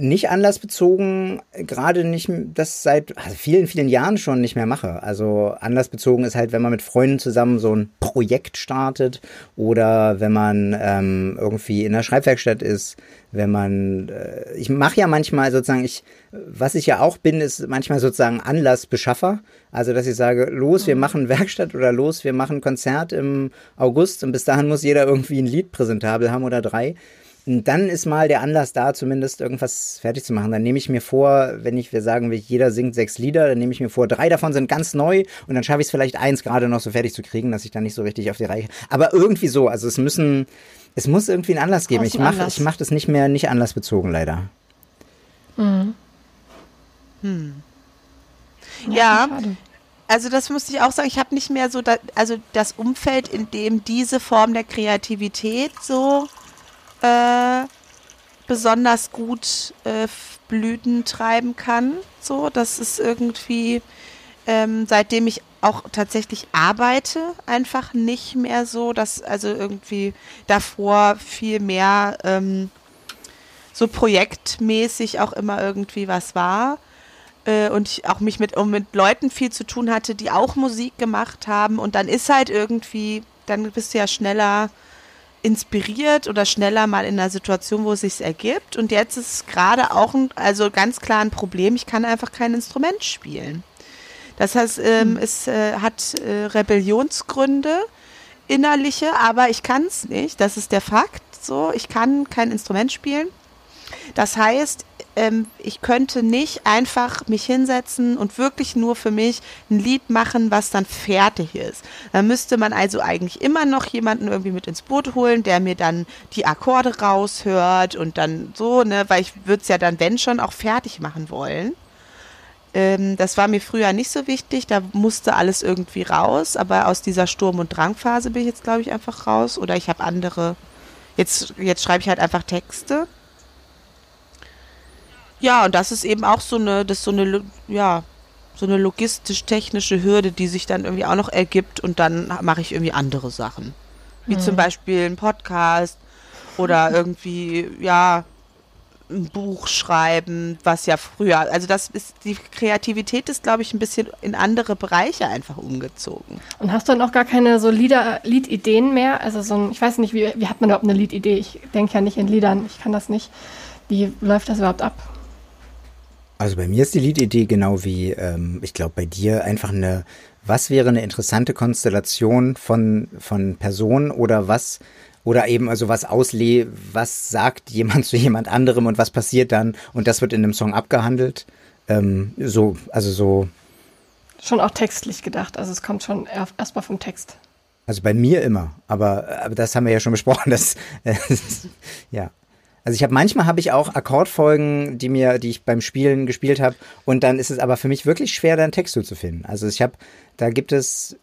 nicht anlassbezogen, gerade nicht, das seit also vielen, vielen Jahren schon nicht mehr mache. Also anlassbezogen ist halt, wenn man mit Freunden zusammen so ein Projekt startet oder wenn man ähm, irgendwie in der Schreibwerkstatt ist, wenn man, äh, ich mache ja manchmal sozusagen, ich, was ich ja auch bin, ist manchmal sozusagen Anlassbeschaffer. Also, dass ich sage, los, wir mhm. machen Werkstatt oder los, wir machen Konzert im August und bis dahin muss jeder irgendwie ein Lied präsentabel haben oder drei dann ist mal der Anlass da, zumindest irgendwas fertig zu machen. Dann nehme ich mir vor, wenn ich, wir sagen, jeder singt sechs Lieder, dann nehme ich mir vor, drei davon sind ganz neu und dann schaffe ich es vielleicht eins gerade noch so fertig zu kriegen, dass ich dann nicht so richtig auf die Reiche. Aber irgendwie so, also es müssen, es muss irgendwie einen Anlass geben. Ich mache ich mach das nicht mehr, nicht anlassbezogen leider. Mhm. Hm. Ja, ja also das musste ich auch sagen, ich habe nicht mehr so, da, also das Umfeld, in dem diese Form der Kreativität so äh, besonders gut äh, Blüten treiben kann. So, das ist irgendwie, ähm, seitdem ich auch tatsächlich arbeite, einfach nicht mehr so, dass also irgendwie davor viel mehr ähm, so projektmäßig auch immer irgendwie was war äh, und ich auch mich mit, um mit Leuten viel zu tun hatte, die auch Musik gemacht haben und dann ist halt irgendwie, dann bist du ja schneller inspiriert oder schneller mal in einer Situation, wo es sich ergibt. Und jetzt ist gerade auch ein, also ganz klar ein Problem, ich kann einfach kein Instrument spielen. Das heißt, ähm, hm. es äh, hat äh, Rebellionsgründe, innerliche, aber ich kann es nicht. Das ist der Fakt. So, ich kann kein Instrument spielen. Das heißt, ähm, ich könnte nicht einfach mich hinsetzen und wirklich nur für mich ein Lied machen, was dann fertig ist. Da müsste man also eigentlich immer noch jemanden irgendwie mit ins Boot holen, der mir dann die Akkorde raushört und dann so, ne, weil ich würde es ja dann, wenn schon, auch fertig machen wollen. Ähm, das war mir früher nicht so wichtig, da musste alles irgendwie raus, aber aus dieser Sturm- und Drangphase bin ich jetzt, glaube ich, einfach raus. Oder ich habe andere, jetzt, jetzt schreibe ich halt einfach Texte ja, und das ist eben auch so eine, das so eine, ja, so eine logistisch-technische Hürde, die sich dann irgendwie auch noch ergibt und dann mache ich irgendwie andere Sachen. Wie mhm. zum Beispiel ein Podcast oder [LAUGHS] irgendwie, ja, ein Buch schreiben, was ja früher, also das ist, die Kreativität ist, glaube ich, ein bisschen in andere Bereiche einfach umgezogen. Und hast du dann auch gar keine so Lieder, Liedideen mehr? Also so ein, ich weiß nicht, wie, wie hat man überhaupt eine Liedidee? Ich denke ja nicht in Liedern, ich kann das nicht. Wie läuft das überhaupt ab? Also bei mir ist die Liedidee genau wie, ähm, ich glaube, bei dir einfach eine, was wäre eine interessante Konstellation von, von Personen oder was, oder eben also was ausle, was sagt jemand [LAUGHS] zu jemand anderem und was passiert dann und das wird in einem Song abgehandelt. Ähm, so, also so. Schon auch textlich gedacht, also es kommt schon erstmal vom Text. Also bei mir immer, aber, aber das haben wir ja schon besprochen, dass, [LAUGHS] äh, ja. Also ich habe manchmal habe ich auch Akkordfolgen, die mir, die ich beim Spielen gespielt habe, und dann ist es aber für mich wirklich schwer, da einen Text zu finden. Also ich habe, da gibt es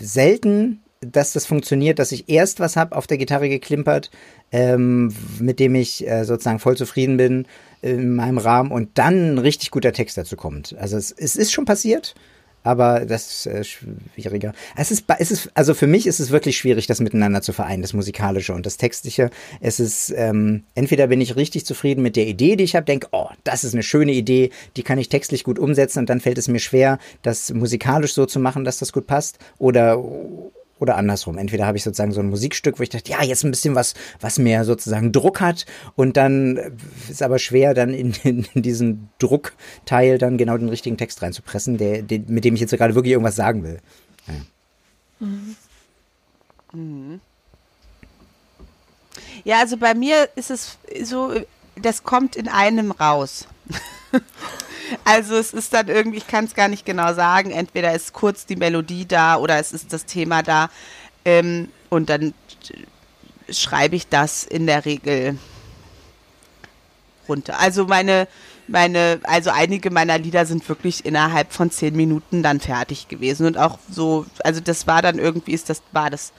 selten, dass das funktioniert, dass ich erst was habe auf der Gitarre geklimpert, ähm, mit dem ich äh, sozusagen voll zufrieden bin in meinem Rahmen und dann ein richtig guter Text dazu kommt. Also es, es ist schon passiert, aber das ist äh, schwieriger. Es ist, es ist, also für mich ist es wirklich schwierig, das miteinander zu vereinen, das Musikalische und das Textliche. Es ist, ähm, entweder bin ich richtig zufrieden mit der Idee, die ich habe, denke, oh, das ist eine schöne Idee, die kann ich textlich gut umsetzen und dann fällt es mir schwer, das musikalisch so zu machen, dass das gut passt. Oder oder andersrum. Entweder habe ich sozusagen so ein Musikstück, wo ich dachte, ja, jetzt ein bisschen was, was mehr sozusagen Druck hat und dann ist aber schwer, dann in, [LAUGHS] in, in diesen Druckteil dann genau den richtigen Text reinzupressen, der, der, mit dem ich jetzt gerade wirklich irgendwas sagen will. Ja. Mhm. Mhm. Ja, also bei mir ist es so, das kommt in einem raus. [LAUGHS] [LAUGHS] Also es ist dann irgendwie, ich kann es gar nicht genau sagen, entweder ist kurz die Melodie da oder es ist das Thema da ähm, und dann schreibe ich das in der Regel runter. Also meine, meine, also einige meiner Lieder sind wirklich innerhalb von zehn Minuten dann fertig gewesen und auch so, also das war dann irgendwie, ist das, war das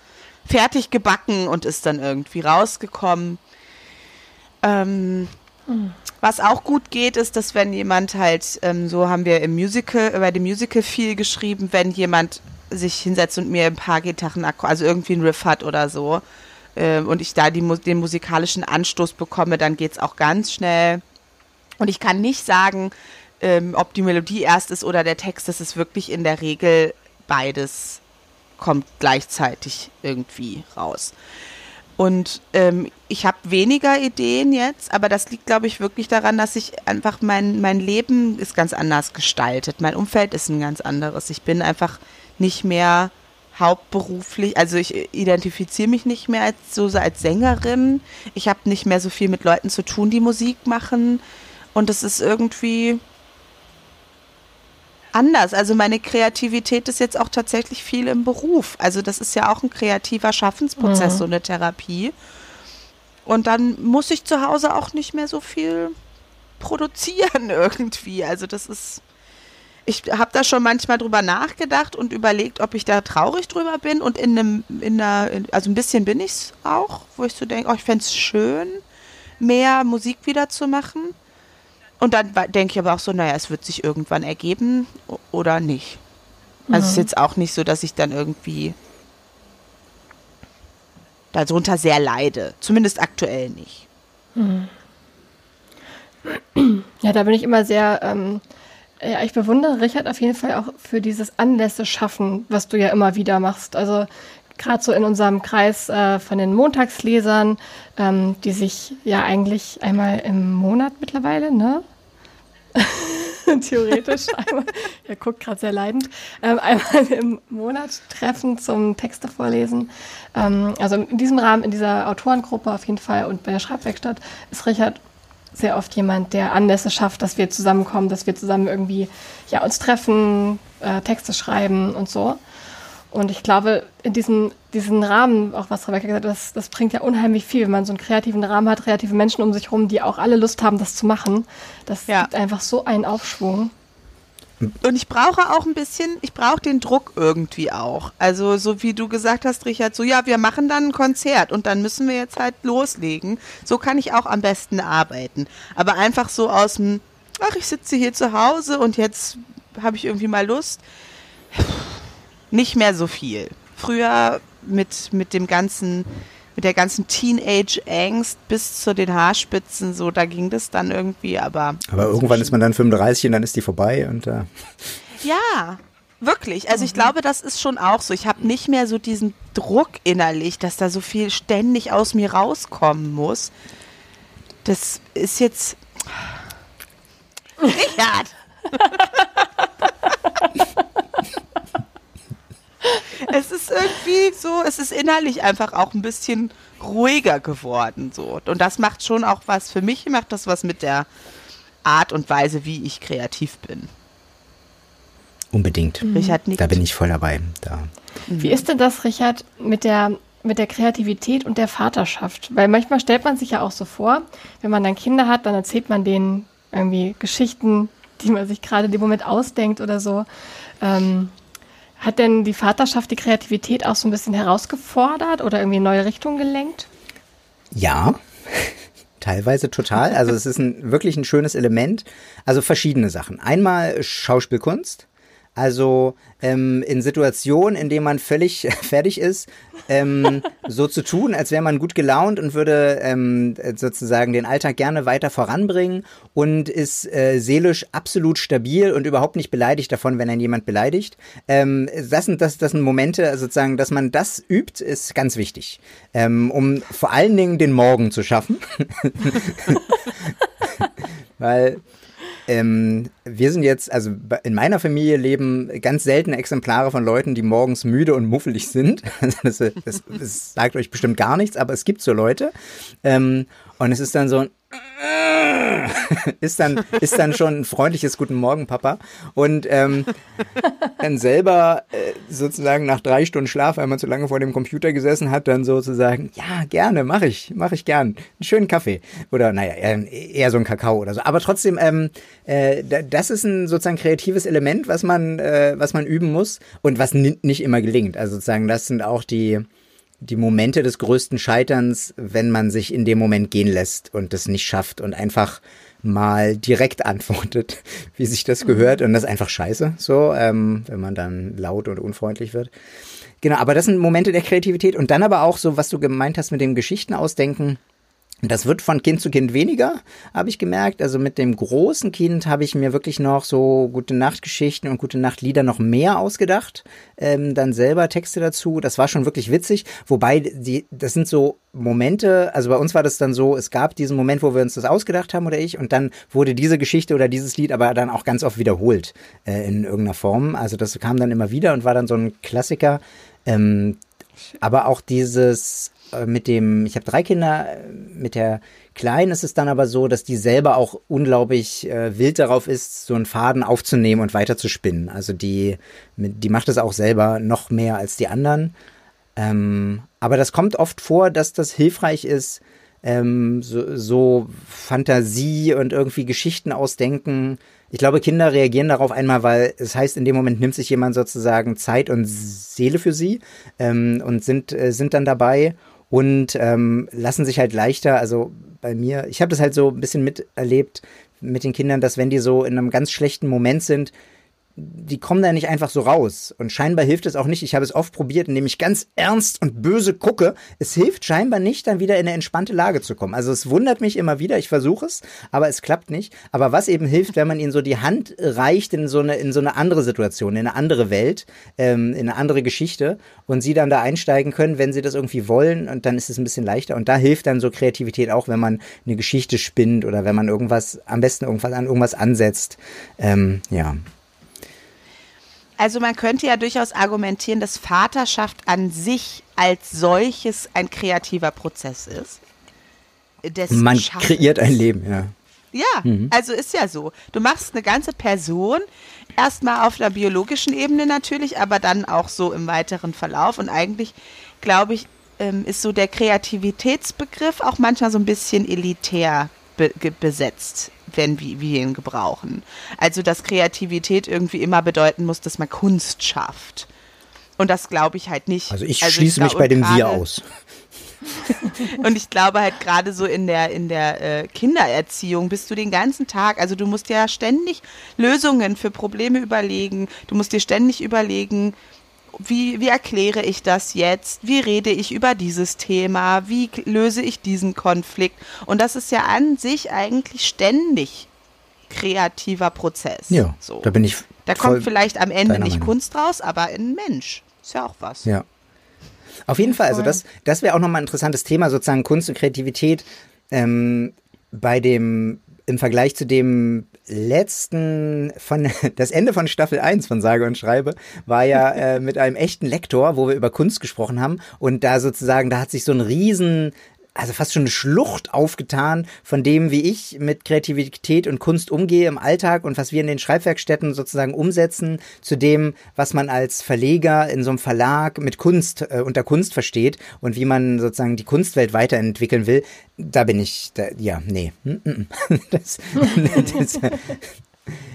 fertig gebacken und ist dann irgendwie rausgekommen. Ähm, was auch gut geht, ist, dass wenn jemand halt, ähm, so haben wir im Musical, bei dem Musical viel geschrieben, wenn jemand sich hinsetzt und mir ein paar Gitarren, also irgendwie ein Riff hat oder so, äh, und ich da die, den musikalischen Anstoß bekomme, dann geht es auch ganz schnell. Und ich kann nicht sagen, ähm, ob die Melodie erst ist oder der Text. Das ist wirklich in der Regel beides kommt gleichzeitig irgendwie raus. Und ähm, ich habe weniger Ideen jetzt, aber das liegt, glaube ich, wirklich daran, dass ich einfach mein, mein Leben ist ganz anders gestaltet. Mein Umfeld ist ein ganz anderes. Ich bin einfach nicht mehr hauptberuflich, also ich identifiziere mich nicht mehr als so als Sängerin. Ich habe nicht mehr so viel mit Leuten zu tun, die Musik machen. Und es ist irgendwie, anders. Also meine Kreativität ist jetzt auch tatsächlich viel im Beruf. Also das ist ja auch ein kreativer Schaffensprozess, mhm. so eine Therapie. Und dann muss ich zu Hause auch nicht mehr so viel produzieren [LAUGHS] irgendwie. Also das ist, ich habe da schon manchmal drüber nachgedacht und überlegt, ob ich da traurig drüber bin. Und in einem, in einer, also ein bisschen bin ich es auch, wo ich so denke, oh, ich fände es schön, mehr Musik wieder zu machen. Und dann denke ich aber auch so, naja, es wird sich irgendwann ergeben oder nicht. Also es ist mhm. jetzt auch nicht so, dass ich dann irgendwie darunter sehr leide. Zumindest aktuell nicht. Mhm. [CLEARS THROAT] Ja, da bin ich immer sehr, ähm, ja, ich bewundere Richard auf jeden Fall auch für dieses Anlässe schaffen, was du ja immer wieder machst. Also gerade so in unserem Kreis äh, von den Montagslesern, ähm, die sich ja eigentlich einmal im Monat mittlerweile, ne? [LAUGHS] Theoretisch einmal, er guckt gerade sehr leidend, ähm, einmal im Monat treffen zum Texte vorlesen. Ähm, also in diesem Rahmen, in dieser Autorengruppe auf jeden Fall und bei der Schreibwerkstatt ist Richard sehr oft jemand, der Anlässe schafft, dass wir zusammenkommen, dass wir zusammen irgendwie ja, uns treffen, äh, Texte schreiben und so. Und ich glaube, in diesen, diesen Rahmen, auch was Rebecca gesagt hat, das, das bringt ja unheimlich viel, wenn man so einen kreativen Rahmen hat, kreative Menschen um sich herum, die auch alle Lust haben, das zu machen. Das ja. gibt einfach so einen Aufschwung. Und ich brauche auch ein bisschen, ich brauche den Druck irgendwie auch. Also so wie du gesagt hast, Richard, so ja, wir machen dann ein Konzert und dann müssen wir jetzt halt loslegen. So kann ich auch am besten arbeiten. Aber einfach so aus dem, ach, ich sitze hier zu Hause und jetzt habe ich irgendwie mal Lust nicht mehr so viel. Früher mit, mit dem ganzen, mit der ganzen Teenage-Angst bis zu den Haarspitzen, so, da ging das dann irgendwie, aber. Aber irgendwann ist man dann 35 und dann ist die vorbei und äh Ja, wirklich. Also ich glaube, das ist schon auch so. Ich habe nicht mehr so diesen Druck innerlich, dass da so viel ständig aus mir rauskommen muss. Das ist jetzt. [LAUGHS] Richard! [LAUGHS] es ist irgendwie so, es ist innerlich einfach auch ein bisschen ruhiger geworden. So. Und das macht schon auch was, für mich macht das was mit der Art und Weise, wie ich kreativ bin. Unbedingt. Mhm. Richard nickt. Da bin ich voll dabei. Da. Wie ist denn das, Richard, mit der, mit der Kreativität und der Vaterschaft? Weil manchmal stellt man sich ja auch so vor, wenn man dann Kinder hat, dann erzählt man denen irgendwie Geschichten, die man sich gerade in dem Moment ausdenkt oder so. Ähm, hat denn die Vaterschaft die Kreativität auch so ein bisschen herausgefordert oder irgendwie in neue Richtungen gelenkt? Ja, [LAUGHS] teilweise total. Also es ist ein, wirklich ein schönes Element. Also verschiedene Sachen. Einmal Schauspielkunst. Also ähm, in Situationen, in denen man völlig [LAUGHS] fertig ist, ähm, so zu tun, als wäre man gut gelaunt und würde ähm, sozusagen den Alltag gerne weiter voranbringen und ist äh, seelisch absolut stabil und überhaupt nicht beleidigt davon, wenn ein jemand beleidigt. Ähm, das, sind, das, das sind Momente, sozusagen, dass man das übt, ist ganz wichtig, ähm, um vor allen Dingen den Morgen zu schaffen. [LAUGHS] Weil ähm, wir sind jetzt, also in meiner Familie leben ganz seltene Exemplare von Leuten, die morgens müde und muffelig sind. [LAUGHS] das, das, das, sagt euch bestimmt gar nichts, aber es gibt so Leute. Ähm, und es ist dann so [LAUGHS] ist dann ist dann schon ein freundliches Guten Morgen, Papa. Und ähm, dann selber äh, sozusagen nach drei Stunden Schlaf, weil man zu lange vor dem Computer gesessen hat, dann sozusagen, ja, gerne, mache ich, mache ich gern. Einen schönen Kaffee. Oder naja, eher, eher so ein Kakao oder so. Aber trotzdem, ähm, äh, das ist ein sozusagen kreatives Element, was man, äh, was man üben muss und was nicht immer gelingt. Also sozusagen, das sind auch die die Momente des größten Scheiterns, wenn man sich in dem Moment gehen lässt und das nicht schafft und einfach mal direkt [LAUGHS] antwortet, wie sich das gehört. Und das ist einfach scheiße, so, ähm, wenn man dann laut und unfreundlich wird. Genau, aber das sind Momente der Kreativität. Und dann aber auch so, was du gemeint hast mit dem Geschichten ausdenken. Das wird von Kind zu Kind weniger, habe ich gemerkt. Also mit dem großen Kind habe ich mir wirklich noch so gute Nachtgeschichten und gute Nachtlieder noch mehr ausgedacht. Ähm, dann selber Texte dazu. Das war schon wirklich witzig. Wobei, die, das sind so Momente, also bei uns war das dann so, es gab diesen Moment, wo wir uns das ausgedacht haben oder ich, und dann wurde diese Geschichte oder dieses Lied aber dann auch ganz oft wiederholt äh, in irgendeiner Form. Also das kam dann immer wieder und war dann so ein Klassiker. Ähm, aber auch dieses mit dem, ich habe drei Kinder, mit der Kleinen ist es dann aber so, dass die selber auch unglaublich äh, wild darauf ist, so einen Faden aufzunehmen und weiter zu spinnen. Also die, die macht es auch selber noch mehr als die anderen. Ähm, aber das kommt oft vor, dass das hilfreich ist, ähm, so, so Fantasie und irgendwie Geschichten ausdenken, ich glaube, Kinder reagieren darauf einmal, weil es heißt, in dem Moment nimmt sich jemand sozusagen Zeit und Seele für sie ähm, und sind, äh, sind dann dabei und ähm, lassen sich halt leichter, also bei mir, ich habe das halt so ein bisschen miterlebt mit den Kindern, dass wenn die so in einem ganz schlechten Moment sind, die kommen da nicht einfach so raus. Und scheinbar hilft es auch nicht. Ich habe es oft probiert, indem ich ganz ernst und böse gucke. Es hilft scheinbar nicht, dann wieder in eine entspannte Lage zu kommen. Also es wundert mich immer wieder. Ich versuche es, aber es klappt nicht. Aber was eben hilft, wenn man ihnen so die Hand reicht in so eine, in so eine andere Situation, in eine andere Welt, ähm, in eine andere Geschichte und sie dann da einsteigen können, wenn sie das irgendwie wollen. Und dann ist es ein bisschen leichter. Und da hilft dann so Kreativität auch, wenn man eine Geschichte spinnt oder wenn man irgendwas, am besten irgendwas an irgendwas ansetzt. Ähm, ja. Also man könnte ja durchaus argumentieren, dass Vaterschaft an sich als solches ein kreativer Prozess ist. man Schaffens. kreiert ein Leben, ja. Ja, mhm. also ist ja so. Du machst eine ganze Person, erstmal auf der biologischen Ebene natürlich, aber dann auch so im weiteren Verlauf. Und eigentlich, glaube ich, ähm, ist so der Kreativitätsbegriff auch manchmal so ein bisschen elitär be besetzt wenn wir, ihn gebrauchen. Also, dass Kreativität irgendwie immer bedeuten muss, dass man Kunst schafft. Und das glaube ich halt nicht. Also ich also schließe ich mich bei dem Wir aus. [LAUGHS] und ich glaube halt gerade so in der in der äh, Kindererziehung bist du den ganzen Tag, also du musst ja ständig Lösungen für Probleme überlegen. Du musst dir ständig überlegen, wie, wie erkläre ich das jetzt? Wie rede ich über dieses Thema? Wie löse ich diesen Konflikt? Und das ist ja an sich eigentlich ständig kreativer Prozess. Ja, so. da bin ich. Da kommt vielleicht am Ende nicht Meinung. Kunst raus, aber ein Mensch. Ist ja auch was. Ja. Auf jeden Fall, also das, das wäre auch nochmal ein interessantes Thema, sozusagen Kunst und Kreativität ähm, bei dem, im Vergleich zu dem letzten, von [LAUGHS] das Ende von Staffel 1 von Sage und Schreibe war ja [LAUGHS] äh, mit einem echten Lektor, wo wir über Kunst gesprochen haben. Und da sozusagen, da hat sich so ein riesen also fast schon eine Schlucht aufgetan von dem, wie ich mit Kreativität und Kunst umgehe im Alltag und was wir in den Schreibwerkstätten sozusagen umsetzen, zu dem, was man als Verleger in so einem Verlag mit Kunst, äh, unter Kunst versteht und wie man sozusagen die Kunstwelt weiterentwickeln will. Da bin ich, da, ja, nee. [LAUGHS] Das, [LAUGHS] das,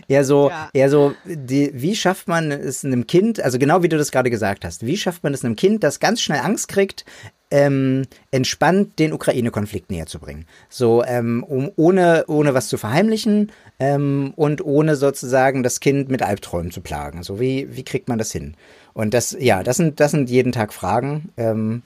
Eher so, ja. eher so, die, wie schafft man es einem Kind, also genau wie du das gerade gesagt hast, wie schafft man es einem Kind, das ganz schnell Angst kriegt, ähm, entspannt den Ukraine-Konflikt näher zu bringen. So, ähm, um, ohne, ohne was zu verheimlichen ähm, und ohne sozusagen das Kind mit Albträumen zu plagen. So, wie, wie kriegt man das hin? Und das, ja, das sind, das sind jeden Tag Fragen. Ähm,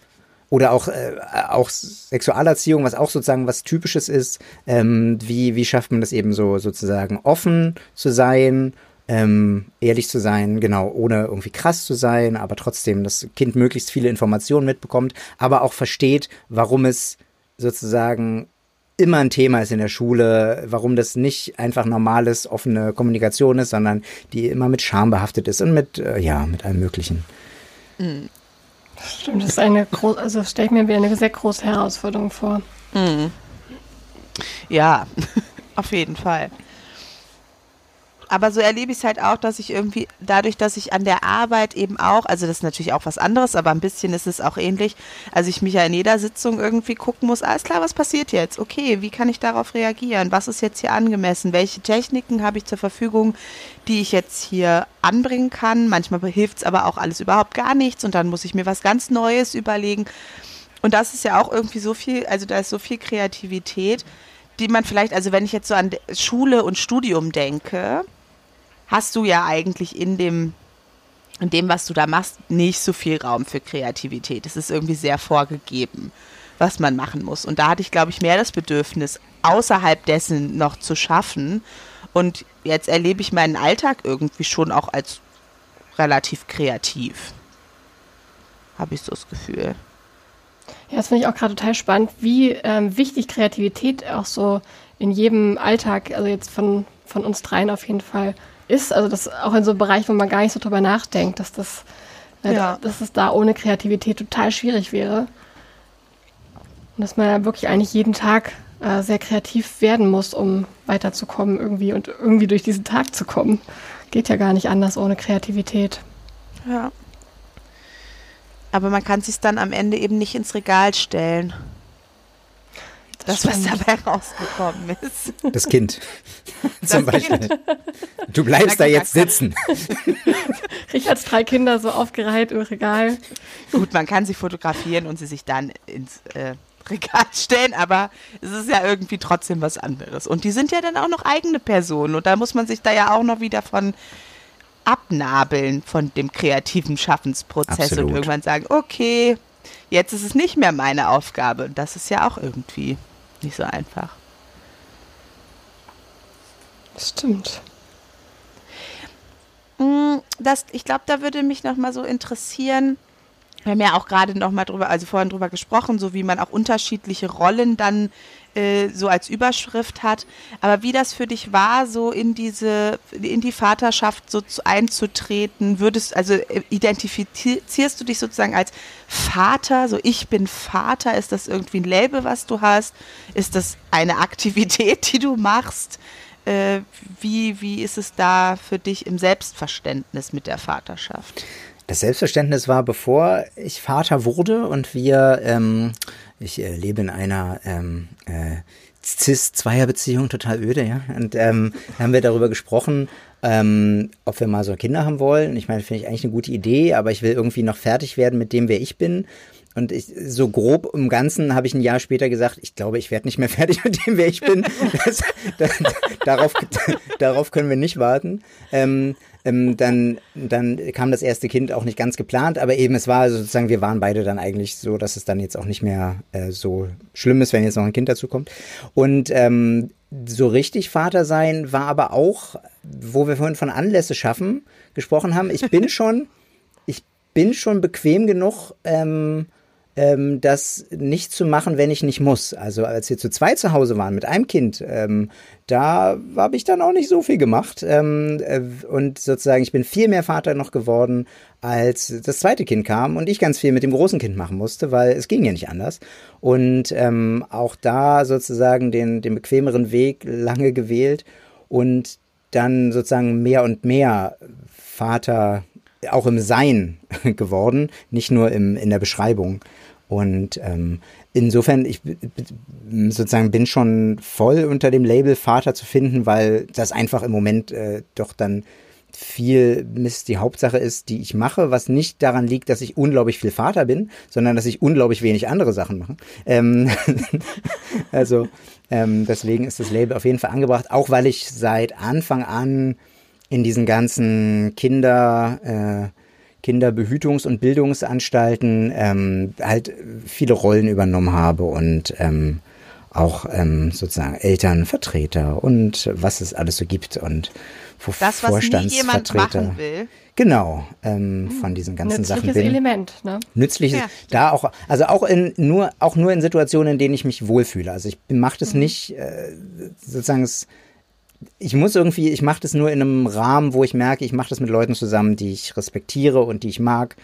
oder auch, äh, auch Sexualerziehung, was auch sozusagen was Typisches ist. Ähm, wie, wie schafft man das eben so sozusagen offen zu sein ähm, ehrlich zu sein, genau, ohne irgendwie krass zu sein, aber trotzdem das Kind möglichst viele Informationen mitbekommt, aber auch versteht, warum es sozusagen immer ein Thema ist in der Schule, warum das nicht einfach normales, offene Kommunikation ist, sondern die immer mit Scham behaftet ist und mit, äh, ja, mit allem Möglichen. Mhm. Stimmt, das ist eine große, also stelle ich mir wie eine sehr große Herausforderung vor. Mhm. Ja, [LAUGHS] auf jeden Fall. Aber so erlebe ich es halt auch, dass ich irgendwie dadurch, dass ich an der Arbeit eben auch, also das ist natürlich auch was anderes, aber ein bisschen ist es auch ähnlich, also ich mich ja in jeder Sitzung irgendwie gucken muss, alles klar, was passiert jetzt? Okay, wie kann ich darauf reagieren? Was ist jetzt hier angemessen? Welche Techniken habe ich zur Verfügung, die ich jetzt hier anbringen kann? Manchmal hilft es aber auch alles überhaupt gar nichts und dann muss ich mir was ganz Neues überlegen. Und das ist ja auch irgendwie so viel, also da ist so viel Kreativität, die man vielleicht, also wenn ich jetzt so an Schule und Studium denke, hast du ja eigentlich in dem, in dem, was du da machst, nicht so viel Raum für Kreativität. Es ist irgendwie sehr vorgegeben. was man machen muss. Und da hatte ich, glaube ich, mehr das Bedürfnis, außerhalb dessen noch zu schaffen. Und jetzt erlebe ich meinen Alltag irgendwie schon auch als relativ kreativ. Habe ich so das Gefühl. Ja, das finde ich auch gerade total spannend, wie ähm, wichtig Kreativität auch so in jedem Alltag, also jetzt von, von uns dreien auf jeden Fall ist. Also das auch in so einem Bereich, wo man gar nicht so drüber nachdenkt, dass das, äh, ja. dass es da ohne Kreativität total schwierig wäre. Und dass man ja wirklich eigentlich jeden Tag äh, sehr kreativ werden muss, um weiterzukommen irgendwie und irgendwie durch diesen Tag zu kommen. Geht ja gar nicht anders ohne Kreativität. Ja. Aber man kann sich dann am Ende eben nicht ins Regal stellen. Das, das was dabei rausgekommen ist. Das [LAUGHS] Kind. Das Zum Beispiel. Kind. Du bleibst da jetzt sitzen. [LAUGHS] Richards drei Kinder so aufgereiht im Regal. Gut, man kann sie fotografieren und sie sich dann ins äh, Regal stellen, aber es ist ja irgendwie trotzdem was anderes. Und die sind ja dann auch noch eigene Personen und da muss man sich da ja auch noch wieder von abnabeln von dem kreativen Schaffensprozess Absolut. und irgendwann sagen, okay, jetzt ist es nicht mehr meine Aufgabe. Und das ist ja auch irgendwie nicht so einfach. Das stimmt. Mm, das, ich glaube, da würde mich noch mal so interessieren, wir haben ja auch gerade noch mal drüber, also vorhin drüber gesprochen, so wie man auch unterschiedliche Rollen dann äh, so als Überschrift hat. Aber wie das für dich war, so in diese, in die Vaterschaft so zu, einzutreten, würdest, also äh, identifizierst du dich sozusagen als Vater, so ich bin Vater, ist das irgendwie ein Label, was du hast? Ist das eine Aktivität, [LAUGHS] die du machst? Äh, wie, wie ist es da für dich im Selbstverständnis mit der Vaterschaft? Das Selbstverständnis war, bevor ich Vater wurde und wir, ähm, ich äh, lebe in einer ähm, äh, Cis-Zweier-Beziehung, total öde, ja. Und ähm, haben wir darüber gesprochen, ähm, ob wir mal so Kinder haben wollen. Ich meine, finde ich eigentlich eine gute Idee, aber ich will irgendwie noch fertig werden mit dem, wer ich bin. Und ich, so grob im Ganzen habe ich ein Jahr später gesagt, ich glaube, ich werde nicht mehr [LAUGHS] fertig mit dem, wer ich bin. Das, das, darauf, darauf können wir nicht warten. Ähm, ähm, dann, dann kam das erste Kind auch nicht ganz geplant, aber eben es war sozusagen, wir waren beide dann eigentlich so, dass es dann jetzt auch nicht mehr äh, so schlimm ist, wenn jetzt noch ein Kind dazu kommt. Und ähm, so richtig Vater sein war aber auch, wo wir vorhin von Anlässe schaffen gesprochen haben. Ich bin [LAUGHS] schon, ich bin schon bequem genug, ähm, ähm, das nicht zu machen, wenn ich nicht muss. Also als wir zu zweit zu Hause waren mit einem Kind, ähm, da habe ich dann auch nicht so viel gemacht. Ähm, äh, und sozusagen, ich bin viel mehr Vater noch geworden, als das zweite Kind kam und ich ganz viel mit dem großen Kind machen musste, weil es ging ja nicht anders. Und ähm, auch da sozusagen den, den bequemeren Weg lange gewählt und dann sozusagen mehr und mehr Vater auch im Sein [LAUGHS] geworden, nicht nur im, in der Beschreibung. Und ähm, insofern, ich sozusagen bin schon voll unter dem Label Vater zu finden, weil das einfach im Moment äh, doch dann viel Mist die Hauptsache ist, die ich mache, was nicht daran liegt, dass ich unglaublich viel Vater bin, sondern dass ich unglaublich wenig andere Sachen mache. Ähm, [LAUGHS] also ähm, deswegen ist das Label auf jeden Fall angebracht, auch weil ich seit Anfang an in diesen ganzen Kinder äh, Kinderbehütungs- und Bildungsanstalten ähm, halt viele Rollen übernommen habe und ähm, auch ähm, sozusagen Elternvertreter und was es alles so gibt und das, was Vorstandsvertreter. machen will. Genau, ähm, von diesen ganzen Nützliches Sachen bin. Element, ne? Nützliches, ja. da auch, also auch in nur, auch nur in Situationen, in denen ich mich wohlfühle. Also ich mache das mhm. nicht äh, sozusagen es ich muss irgendwie, ich mache das nur in einem Rahmen, wo ich merke, ich mache das mit Leuten zusammen, die ich respektiere und die ich mag.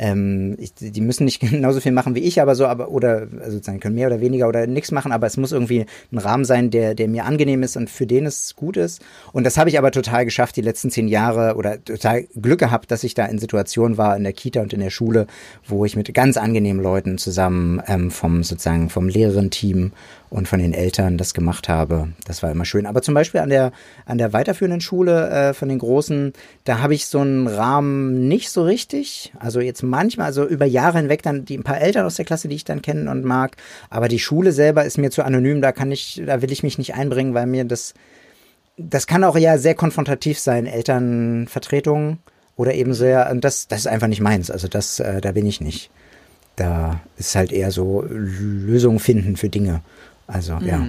Ähm, ich, die müssen nicht [LAUGHS] genauso viel machen wie ich, aber so, aber oder also sozusagen können mehr oder weniger oder nichts machen, aber es muss irgendwie ein Rahmen sein, der, der mir angenehm ist und für den es gut ist. Und das habe ich aber total geschafft die letzten zehn Jahre oder total Glück gehabt, dass ich da in Situationen war in der Kita und in der Schule, wo ich mit ganz angenehmen Leuten zusammen ähm, vom sozusagen vom Lehrerinnen-Team und von den Eltern das gemacht habe. Das war immer schön. Aber zum Beispiel an der, an der weiterführenden Schule äh, von den Großen, da habe ich so einen Rahmen nicht so richtig. Also jetzt manchmal, also über Jahre hinweg dann die ein paar Eltern aus der Klasse, die ich dann kennen und mag. Aber die Schule selber ist mir zu anonym, da kann ich, da will ich mich nicht einbringen, weil mir das, das kann auch ja sehr konfrontativ sein, Elternvertretungen oder eben sehr, das, das ist einfach nicht meins. Also das, äh, da bin ich nicht. da ist halt eher so Lösungen finden für Dinge. Also, mhm. ja.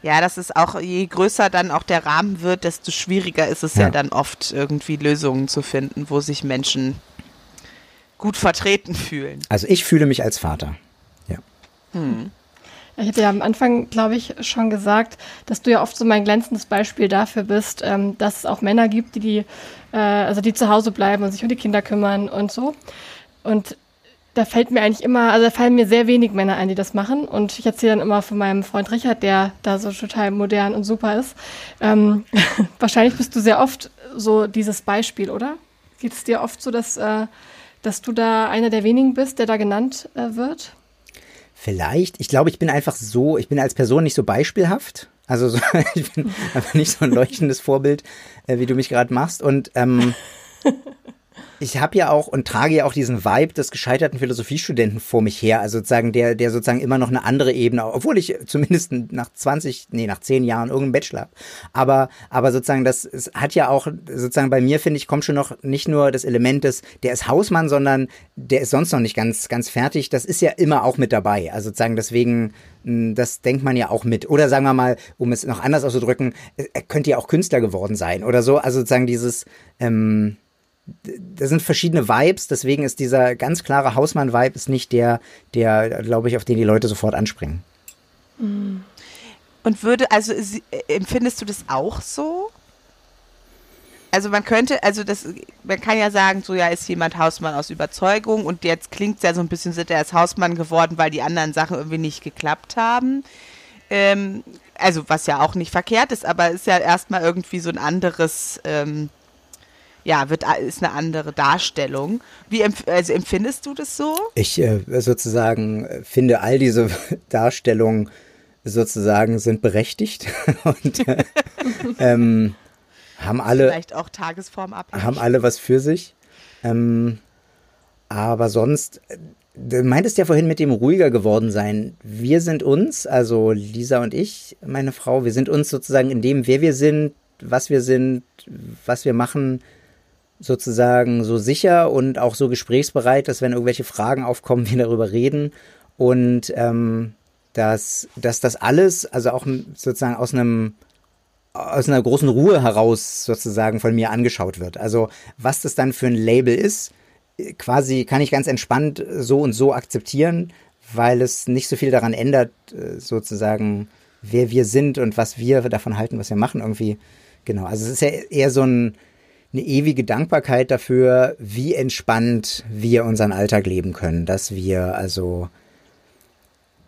Ja, das ist auch, je größer dann auch der Rahmen wird, desto schwieriger ist es ja, ja dann oft irgendwie Lösungen zu finden, wo sich Menschen gut vertreten fühlen. Also ich fühle mich als Vater. Ja. Hm. Ich hatte ja am Anfang, glaube ich, schon gesagt, dass du ja oft so mein glänzendes Beispiel dafür bist, ähm, dass es auch Männer gibt, die, die äh, also die zu Hause bleiben und sich um die Kinder kümmern und so. Und da fällt mir eigentlich immer, also da fallen mir sehr wenig Männer ein, die das machen. Und ich erzähle dann immer von meinem Freund Richard, der da so total modern und super ist. Ähm, [LAUGHS] wahrscheinlich bist du sehr oft so dieses Beispiel, oder? Geht es dir oft so, dass, äh, dass du da einer der wenigen bist, der da genannt äh, wird? Vielleicht. Ich glaube, ich bin einfach so, ich bin als Person nicht so beispielhaft. Also so, [LAUGHS] ich bin [LAUGHS] einfach nicht so ein leuchtendes Vorbild, äh, wie du mich gerade machst. Und ähm, ich habe ja auch und trage ja auch diesen Vibe des gescheiterten Philosophiestudenten vor mich her, also sozusagen der, der sozusagen immer noch eine andere Ebene, obwohl ich zumindest nach 20, nee, nach 10 Jahren irgendeinen Bachelor habe. Aber, aber sozusagen das es hat ja auch, sozusagen bei mir, finde ich, kommt schon noch nicht nur das Element des, der ist Hausmann, sondern der ist sonst noch nicht ganz, ganz fertig. Das ist ja immer auch mit dabei. Also sozusagen deswegen, hm, das denkt man ja auch mit. Oder sagen wir mal, um es noch anders auszudrücken, er könnte ja auch Künstler geworden sein oder so. Also sozusagen dieses, ähm, da sind verschiedene Vibes, deswegen ist dieser ganz klare Hausmann-Vibe ist nicht der, der, glaube ich, auf den die Leute sofort anspringen. Und würde, also empfindest du das auch so? Also man könnte, also das, man kann ja sagen, so ja, ist jemand Hausmann aus Überzeugung und jetzt klingt es ja so ein bisschen, sind er als Hausmann geworden, weil die anderen Sachen irgendwie nicht geklappt haben. Ähm, also was ja auch nicht verkehrt ist, aber ist ja erstmal irgendwie so ein anderes ähm, ja, wird, ist eine andere Darstellung. Wie also empfindest du das so? Ich äh, sozusagen finde all diese [LAUGHS] Darstellungen sozusagen sind berechtigt [LAUGHS] und äh, [LAUGHS] ähm, haben alle vielleicht auch Tagesform abhängig. haben alle was für sich. Ähm, aber sonst, äh, du meintest ja vorhin mit dem ruhiger geworden sein. Wir sind uns, also Lisa und ich, meine Frau, wir sind uns sozusagen in dem, wer wir sind, was wir sind, was wir machen, sozusagen so sicher und auch so gesprächsbereit, dass wenn irgendwelche Fragen aufkommen, wir darüber reden und ähm, dass, dass das alles, also auch sozusagen aus einem aus einer großen Ruhe heraus sozusagen von mir angeschaut wird. Also was das dann für ein Label ist, quasi kann ich ganz entspannt so und so akzeptieren, weil es nicht so viel daran ändert, äh, sozusagen, wer wir sind und was wir davon halten, was wir machen irgendwie. Genau, also es ist ja eher so ein, eine ewige Dankbarkeit dafür, wie entspannt wir unseren Alltag leben können, dass wir also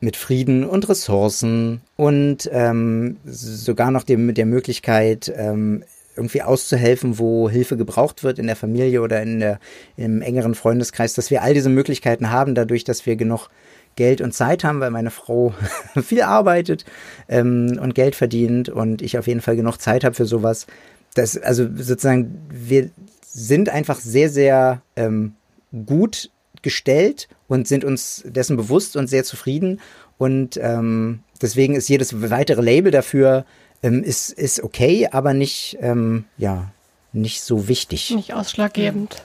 mit Frieden und Ressourcen und ähm, sogar noch dem, mit der Möglichkeit, ähm, irgendwie auszuhelfen, wo Hilfe gebraucht wird in der Familie oder in der, im engeren Freundeskreis, dass wir all diese Möglichkeiten haben, dadurch, dass wir genug Geld und Zeit haben, weil meine Frau [LAUGHS] viel arbeitet ähm, und Geld verdient und ich auf jeden Fall genug Zeit habe für sowas, das, also sozusagen, wir sind einfach sehr, sehr ähm, gut gestellt und sind uns dessen bewusst und sehr zufrieden. Und ähm, deswegen ist jedes weitere Label dafür ähm, ist, ist okay, aber nicht, ähm, ja, nicht so wichtig. Nicht ausschlaggebend.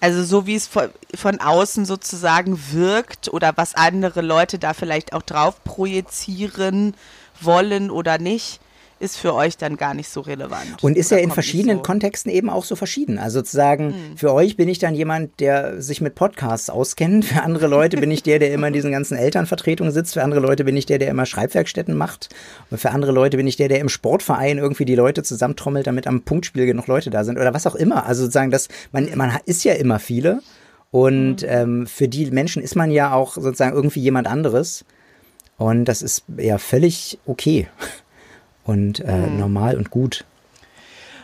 Also so wie es von, von außen sozusagen wirkt oder was andere Leute da vielleicht auch drauf projizieren wollen oder nicht, ist für euch dann gar nicht so relevant. Und ist ja in verschiedenen so. Kontexten eben auch so verschieden. Also sozusagen, hm. für euch bin ich dann jemand, der sich mit Podcasts auskennt. Für andere Leute bin ich der, der immer in diesen ganzen Elternvertretungen sitzt. Für andere Leute bin ich der, der immer Schreibwerkstätten macht. Und für andere Leute bin ich der, der im Sportverein irgendwie die Leute zusammentrommelt, damit am Punktspiel genug Leute da sind oder was auch immer. Also sozusagen, das, man, man ist ja immer viele. Und mhm. ähm, für die Menschen ist man ja auch sozusagen irgendwie jemand anderes. Und das ist ja völlig okay und äh, mhm. normal und gut.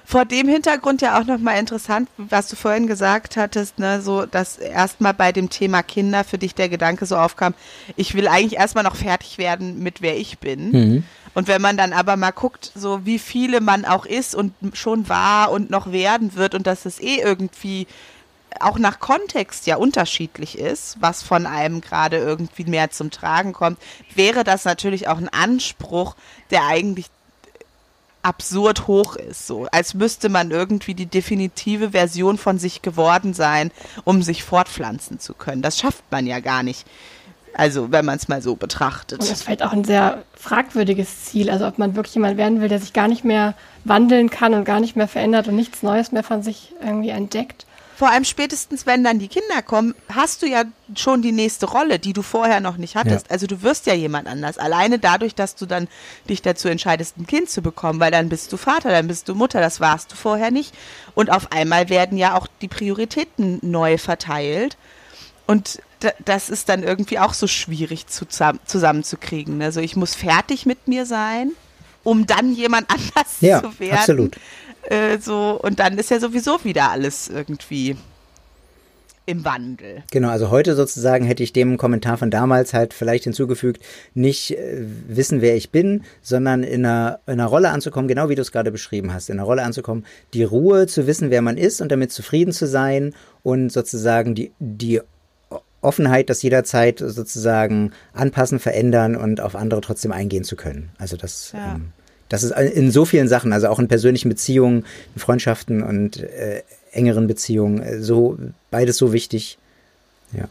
Vor dem Hintergrund ja auch nochmal interessant, was du vorhin gesagt hattest, ne, so, dass erstmal bei dem Thema Kinder für dich der Gedanke so aufkam, ich will eigentlich erstmal noch fertig werden mit wer ich bin. Mhm. Und wenn man dann aber mal guckt, so wie viele man auch ist und schon war und noch werden wird und dass es eh irgendwie auch nach Kontext ja unterschiedlich ist, was von einem gerade irgendwie mehr zum Tragen kommt, wäre das natürlich auch ein Anspruch, der eigentlich absurd hoch ist, so als müsste man irgendwie die definitive Version von sich geworden sein, um sich fortpflanzen zu können. Das schafft man ja gar nicht. Also, wenn man es mal so betrachtet. Und das ist vielleicht auch ein sehr fragwürdiges Ziel. Also, ob man wirklich jemand werden will, der sich gar nicht mehr wandeln kann und gar nicht mehr verändert und nichts Neues mehr von sich irgendwie entdeckt. Vor allem spätestens, wenn dann die Kinder kommen, hast du ja schon die nächste Rolle, die du vorher noch nicht hattest. Ja. Also du wirst ja jemand anders. Alleine dadurch, dass du dann dich dazu entscheidest, ein Kind zu bekommen, weil dann bist du Vater, dann bist du Mutter, das warst du vorher nicht. Und auf einmal werden ja auch die Prioritäten neu verteilt. Und das ist dann irgendwie auch so schwierig zusammenzukriegen. Also ich muss fertig mit mir sein, um dann jemand [LAUGHS] anders ja, zu werden. Absolut. Äh, so, und dann ist ja sowieso wieder alles irgendwie im Wandel. Genau, also heute sozusagen hätte ich dem Kommentar von damals halt vielleicht hinzugefügt, nicht äh, wissen, wer ich bin, sondern in einer, in einer Rolle anzukommen, genau wie du es gerade beschrieben hast, in einer Rolle anzukommen, die Ruhe zu wissen, wer man ist und damit zufrieden zu sein und sozusagen die, die Offenheit, das jederzeit sozusagen anpassen, verändern und auf andere trotzdem eingehen zu können. Also das ja. ähm, das ist in so vielen Sachen, also auch in persönlichen Beziehungen, in Freundschaften und äh, engeren Beziehungen, äh, so beides so wichtig. Ja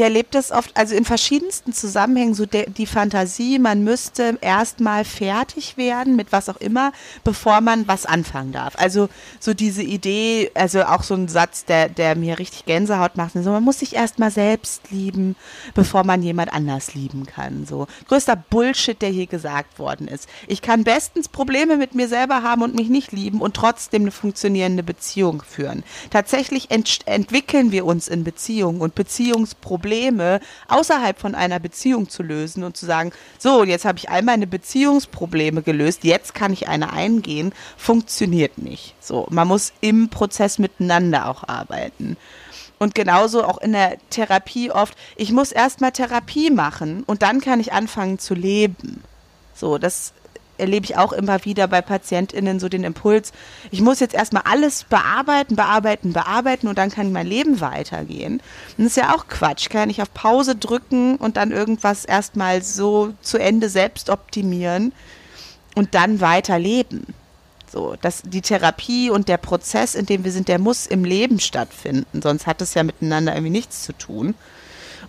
ich erlebe das oft, also in verschiedensten Zusammenhängen, so de, die Fantasie, man müsste erstmal fertig werden mit was auch immer, bevor man was anfangen darf. Also so diese Idee, also auch so ein Satz, der, der mir richtig Gänsehaut macht, so man muss sich erstmal selbst lieben, bevor man jemand anders lieben kann. So größter Bullshit, der hier gesagt worden ist. Ich kann bestens Probleme mit mir selber haben und mich nicht lieben und trotzdem eine funktionierende Beziehung führen. Tatsächlich ent entwickeln wir uns in Beziehungen und Beziehungsprobleme Probleme außerhalb von einer Beziehung zu lösen und zu sagen, so, jetzt habe ich all meine Beziehungsprobleme gelöst, jetzt kann ich eine eingehen, funktioniert nicht. So, man muss im Prozess miteinander auch arbeiten. Und genauso auch in der Therapie oft, ich muss erstmal Therapie machen und dann kann ich anfangen zu leben. So, das erlebe ich auch immer wieder bei PatientInnen so den Impuls, ich muss jetzt erstmal alles bearbeiten, bearbeiten, bearbeiten und dann kann mein Leben weitergehen. Und das ist ja auch Quatsch. Kann ich auf Pause drücken und dann irgendwas erstmal so zu Ende selbst optimieren und dann weiterleben. So, dass die Therapie und der Prozess, in dem wir sind, der muss im Leben stattfinden, sonst hat es ja miteinander irgendwie nichts zu tun.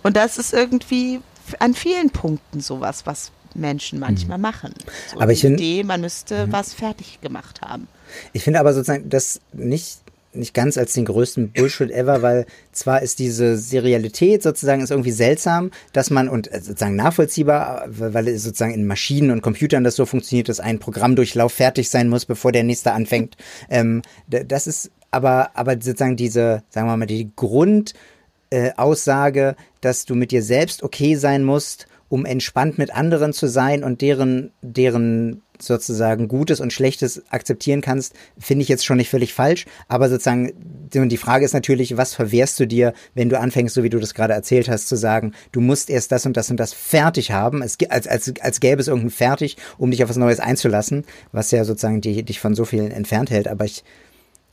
Und das ist irgendwie an vielen Punkten sowas, was Menschen manchmal mhm. machen. So aber ich finde, Idee, man müsste mhm. was fertig gemacht haben. Ich finde aber sozusagen das nicht nicht ganz als den größten Bullshit ever, weil zwar ist diese Serialität sozusagen ist irgendwie seltsam, dass man und äh, sozusagen nachvollziehbar, weil sozusagen in Maschinen und Computern das so funktioniert, dass ein Programmdurchlauf fertig sein muss, bevor der nächste anfängt. Ähm, das ist aber aber sozusagen diese, sagen wir mal, die Grundaussage, äh, dass du mit dir selbst okay sein musst um entspannt mit anderen zu sein und deren, deren sozusagen Gutes und Schlechtes akzeptieren kannst, finde ich jetzt schon nicht völlig falsch. Aber sozusagen, die Frage ist natürlich, was verwehrst du dir, wenn du anfängst, so wie du das gerade erzählt hast, zu sagen, du musst erst das und das und das fertig haben, als, als, als gäbe es irgendein fertig, um dich auf was Neues einzulassen, was ja sozusagen die, dich von so vielen entfernt hält. Aber ich,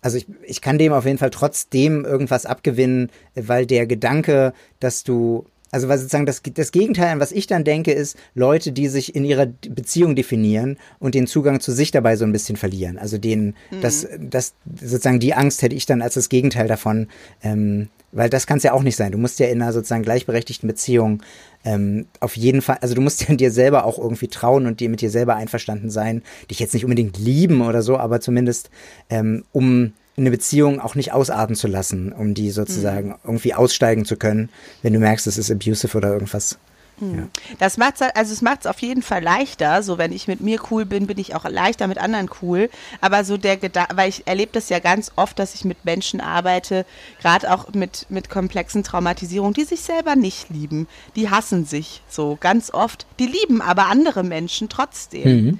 also ich, ich kann dem auf jeden Fall trotzdem irgendwas abgewinnen, weil der Gedanke, dass du also weil sozusagen das, das Gegenteil an was ich dann denke, ist Leute, die sich in ihrer Beziehung definieren und den Zugang zu sich dabei so ein bisschen verlieren. Also den, mhm. das, das sozusagen die Angst hätte ich dann als das Gegenteil davon, ähm, weil das kann es ja auch nicht sein. Du musst ja in einer sozusagen gleichberechtigten Beziehung ähm, auf jeden Fall, also du musst ja [LAUGHS] dir selber auch irgendwie trauen und dir mit dir selber einverstanden sein, dich jetzt nicht unbedingt lieben oder so, aber zumindest ähm, um eine Beziehung auch nicht ausarten zu lassen, um die sozusagen mhm. irgendwie aussteigen zu können, wenn du merkst, es ist abusive oder irgendwas. Mhm. Ja. Das macht also es macht es auf jeden Fall leichter. So wenn ich mit mir cool bin, bin ich auch leichter mit anderen cool. Aber so der Gedanke, weil ich erlebe das ja ganz oft, dass ich mit Menschen arbeite, gerade auch mit mit komplexen Traumatisierungen, die sich selber nicht lieben, die hassen sich so ganz oft. Die lieben aber andere Menschen trotzdem. Mhm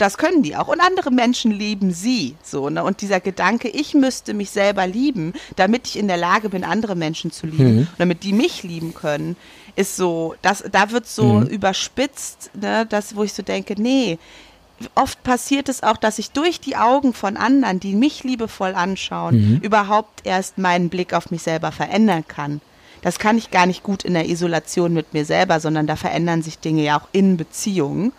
das können die auch. Und andere Menschen lieben sie. So, ne? Und dieser Gedanke, ich müsste mich selber lieben, damit ich in der Lage bin, andere Menschen zu lieben, mhm. damit die mich lieben können, ist so, das, da wird so mhm. überspitzt, ne? das, wo ich so denke, nee, oft passiert es auch, dass ich durch die Augen von anderen, die mich liebevoll anschauen, mhm. überhaupt erst meinen Blick auf mich selber verändern kann. Das kann ich gar nicht gut in der Isolation mit mir selber, sondern da verändern sich Dinge ja auch in Beziehungen.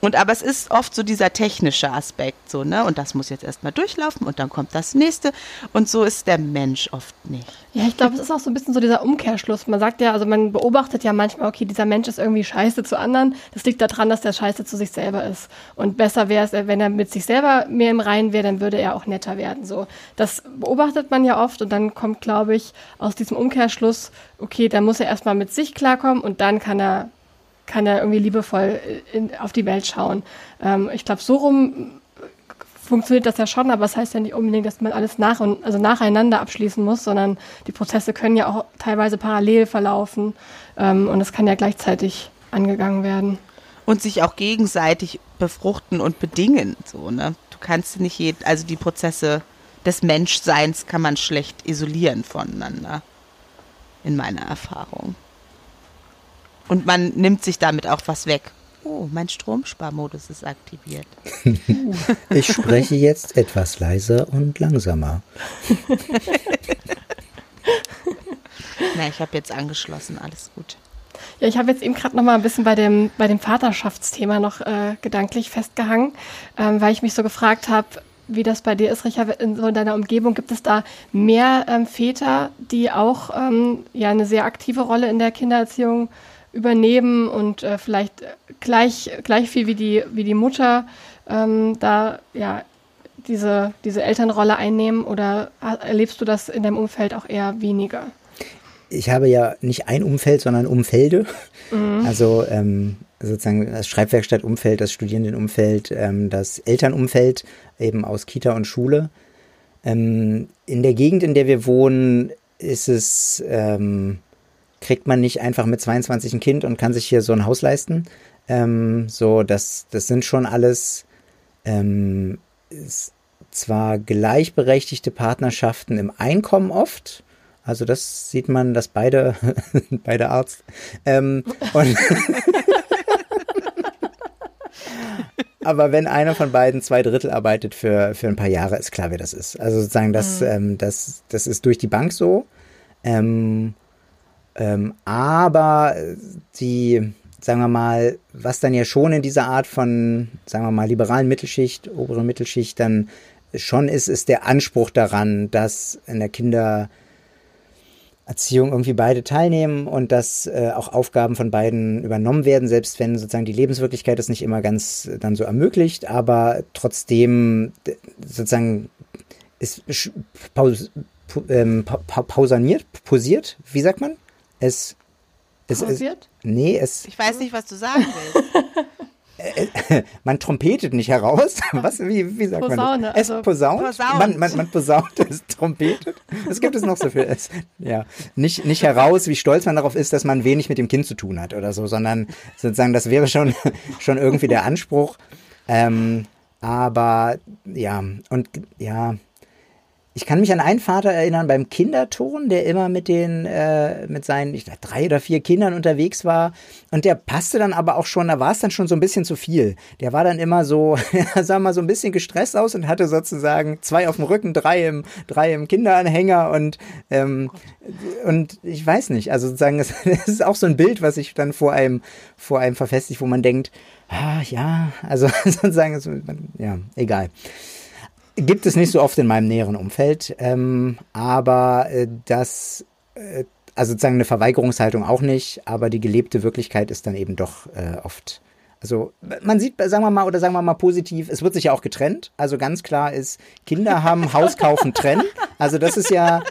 Und aber es ist oft so dieser technische Aspekt, so, ne? Und das muss jetzt erstmal durchlaufen und dann kommt das nächste. Und so ist der Mensch oft nicht. Ja, ich glaube, es ist auch so ein bisschen so dieser Umkehrschluss. Man sagt ja, also man beobachtet ja manchmal, okay, dieser Mensch ist irgendwie scheiße zu anderen. Das liegt daran, dass der scheiße zu sich selber ist. Und besser wäre es, wenn er mit sich selber mehr im Reinen wäre, dann würde er auch netter werden. So, das beobachtet man ja oft und dann kommt, glaube ich, aus diesem Umkehrschluss, okay, dann muss er erstmal mit sich klarkommen und dann kann er kann er irgendwie liebevoll in, auf die Welt schauen. Ähm, ich glaube, so rum funktioniert das ja schon, aber es das heißt ja nicht unbedingt, dass man alles nach und, also nacheinander abschließen muss, sondern die Prozesse können ja auch teilweise parallel verlaufen ähm, und es kann ja gleichzeitig angegangen werden. Und sich auch gegenseitig befruchten und bedingen, so, ne? Du kannst nicht jeden, also die Prozesse des Menschseins kann man schlecht isolieren voneinander. In meiner Erfahrung. Und man nimmt sich damit auch was weg. Oh, mein Stromsparmodus ist aktiviert. [LAUGHS] ich spreche jetzt etwas leiser und langsamer. [LAUGHS] Na, ich habe jetzt angeschlossen, alles gut. Ja, ich habe jetzt eben gerade noch mal ein bisschen bei dem, bei dem Vaterschaftsthema noch äh, gedanklich festgehangen, ähm, weil ich mich so gefragt habe, wie das bei dir ist, Richard, in, so in deiner Umgebung, gibt es da mehr ähm, Väter, die auch ähm, ja eine sehr aktive Rolle in der Kindererziehung übernehmen und äh, vielleicht gleich, gleich viel wie die, wie die Mutter ähm, da ja diese, diese Elternrolle einnehmen oder erlebst du das in deinem Umfeld auch eher weniger? Ich habe ja nicht ein Umfeld, sondern Umfelde. Mhm. Also ähm, sozusagen das Schreibwerkstattumfeld, das Studierendenumfeld, ähm, das Elternumfeld eben aus Kita und Schule. Ähm, in der Gegend, in der wir wohnen, ist es ähm, kriegt man nicht einfach mit 22 ein Kind und kann sich hier so ein Haus leisten. Ähm, so, das, das sind schon alles ähm, zwar gleichberechtigte Partnerschaften im Einkommen oft. Also das sieht man, dass beide, [LAUGHS] beide Arzt. Ähm, [LAUGHS] aber wenn einer von beiden zwei Drittel arbeitet für, für ein paar Jahre, ist klar, wer das ist. Also sozusagen, das, mhm. ähm, das, das ist durch die Bank so. Ähm, ähm, aber die, sagen wir mal, was dann ja schon in dieser Art von, sagen wir mal, liberalen Mittelschicht, oberen Mittelschicht dann schon ist, ist der Anspruch daran, dass in der Kindererziehung irgendwie beide teilnehmen und dass äh, auch Aufgaben von beiden übernommen werden, selbst wenn sozusagen die Lebenswirklichkeit das nicht immer ganz dann so ermöglicht, aber trotzdem sozusagen ist paus, ähm, pa pausaniert, posiert, wie sagt man? Es. es? Es, nee, es. Ich weiß nicht, was du sagen willst. [LAUGHS] man trompetet nicht heraus. [LAUGHS] Was, wie, wie sagt Posaune, man das? Es also posaunt. posaunt. Man, man, man posaunt, [LAUGHS] es trompetet. Was gibt es noch so für es? Ja, nicht, nicht heraus, wie stolz man darauf ist, dass man wenig mit dem Kind zu tun hat oder so, sondern sozusagen, das wäre schon, schon irgendwie der Anspruch. Ähm, aber ja, und ja, ich kann mich an einen Vater erinnern beim Kinderton, der immer mit den, äh, mit seinen, ich dachte, drei oder vier Kindern unterwegs war. Und der passte dann aber auch schon, da war es dann schon so ein bisschen zu viel. Der war dann immer so, [LAUGHS] sah mal so ein bisschen gestresst aus und hatte sozusagen zwei auf dem Rücken, drei im, drei im Kinderanhänger und, ähm, und ich weiß nicht, also sozusagen, [LAUGHS] es ist auch so ein Bild, was sich dann vor einem, vor einem verfestigt, wo man denkt, ah, ja, also [LAUGHS] sozusagen, ja, egal gibt es nicht so oft in meinem näheren Umfeld, ähm, aber äh, das, äh, also sozusagen eine Verweigerungshaltung auch nicht, aber die gelebte Wirklichkeit ist dann eben doch äh, oft. Also man sieht, sagen wir mal, oder sagen wir mal positiv, es wird sich ja auch getrennt. Also ganz klar ist, Kinder haben, Haus kaufen, trennen. Also das ist ja,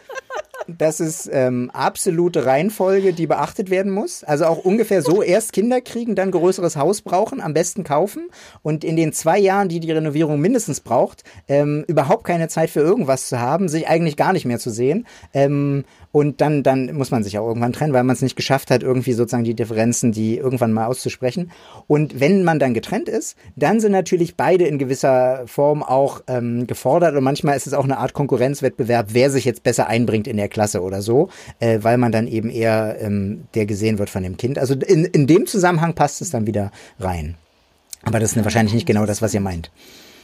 das ist ähm, absolute Reihenfolge, die beachtet werden muss. Also auch ungefähr so, erst Kinder kriegen, dann größeres Haus brauchen, am besten kaufen und in den zwei Jahren, die die Renovierung mindestens braucht, ähm, überhaupt keine Zeit für irgendwas zu haben, sich eigentlich gar nicht mehr zu sehen. Ähm, und dann, dann muss man sich auch irgendwann trennen, weil man es nicht geschafft hat, irgendwie sozusagen die Differenzen, die irgendwann mal auszusprechen. Und wenn man dann getrennt ist, dann sind natürlich beide in gewisser Form auch ähm, gefordert. Und manchmal ist es auch eine Art Konkurrenzwettbewerb, wer sich jetzt besser einbringt in der Klasse oder so, äh, weil man dann eben eher ähm, der gesehen wird von dem Kind. Also in, in dem Zusammenhang passt es dann wieder rein. Aber das ist wahrscheinlich nicht genau das, was ihr meint.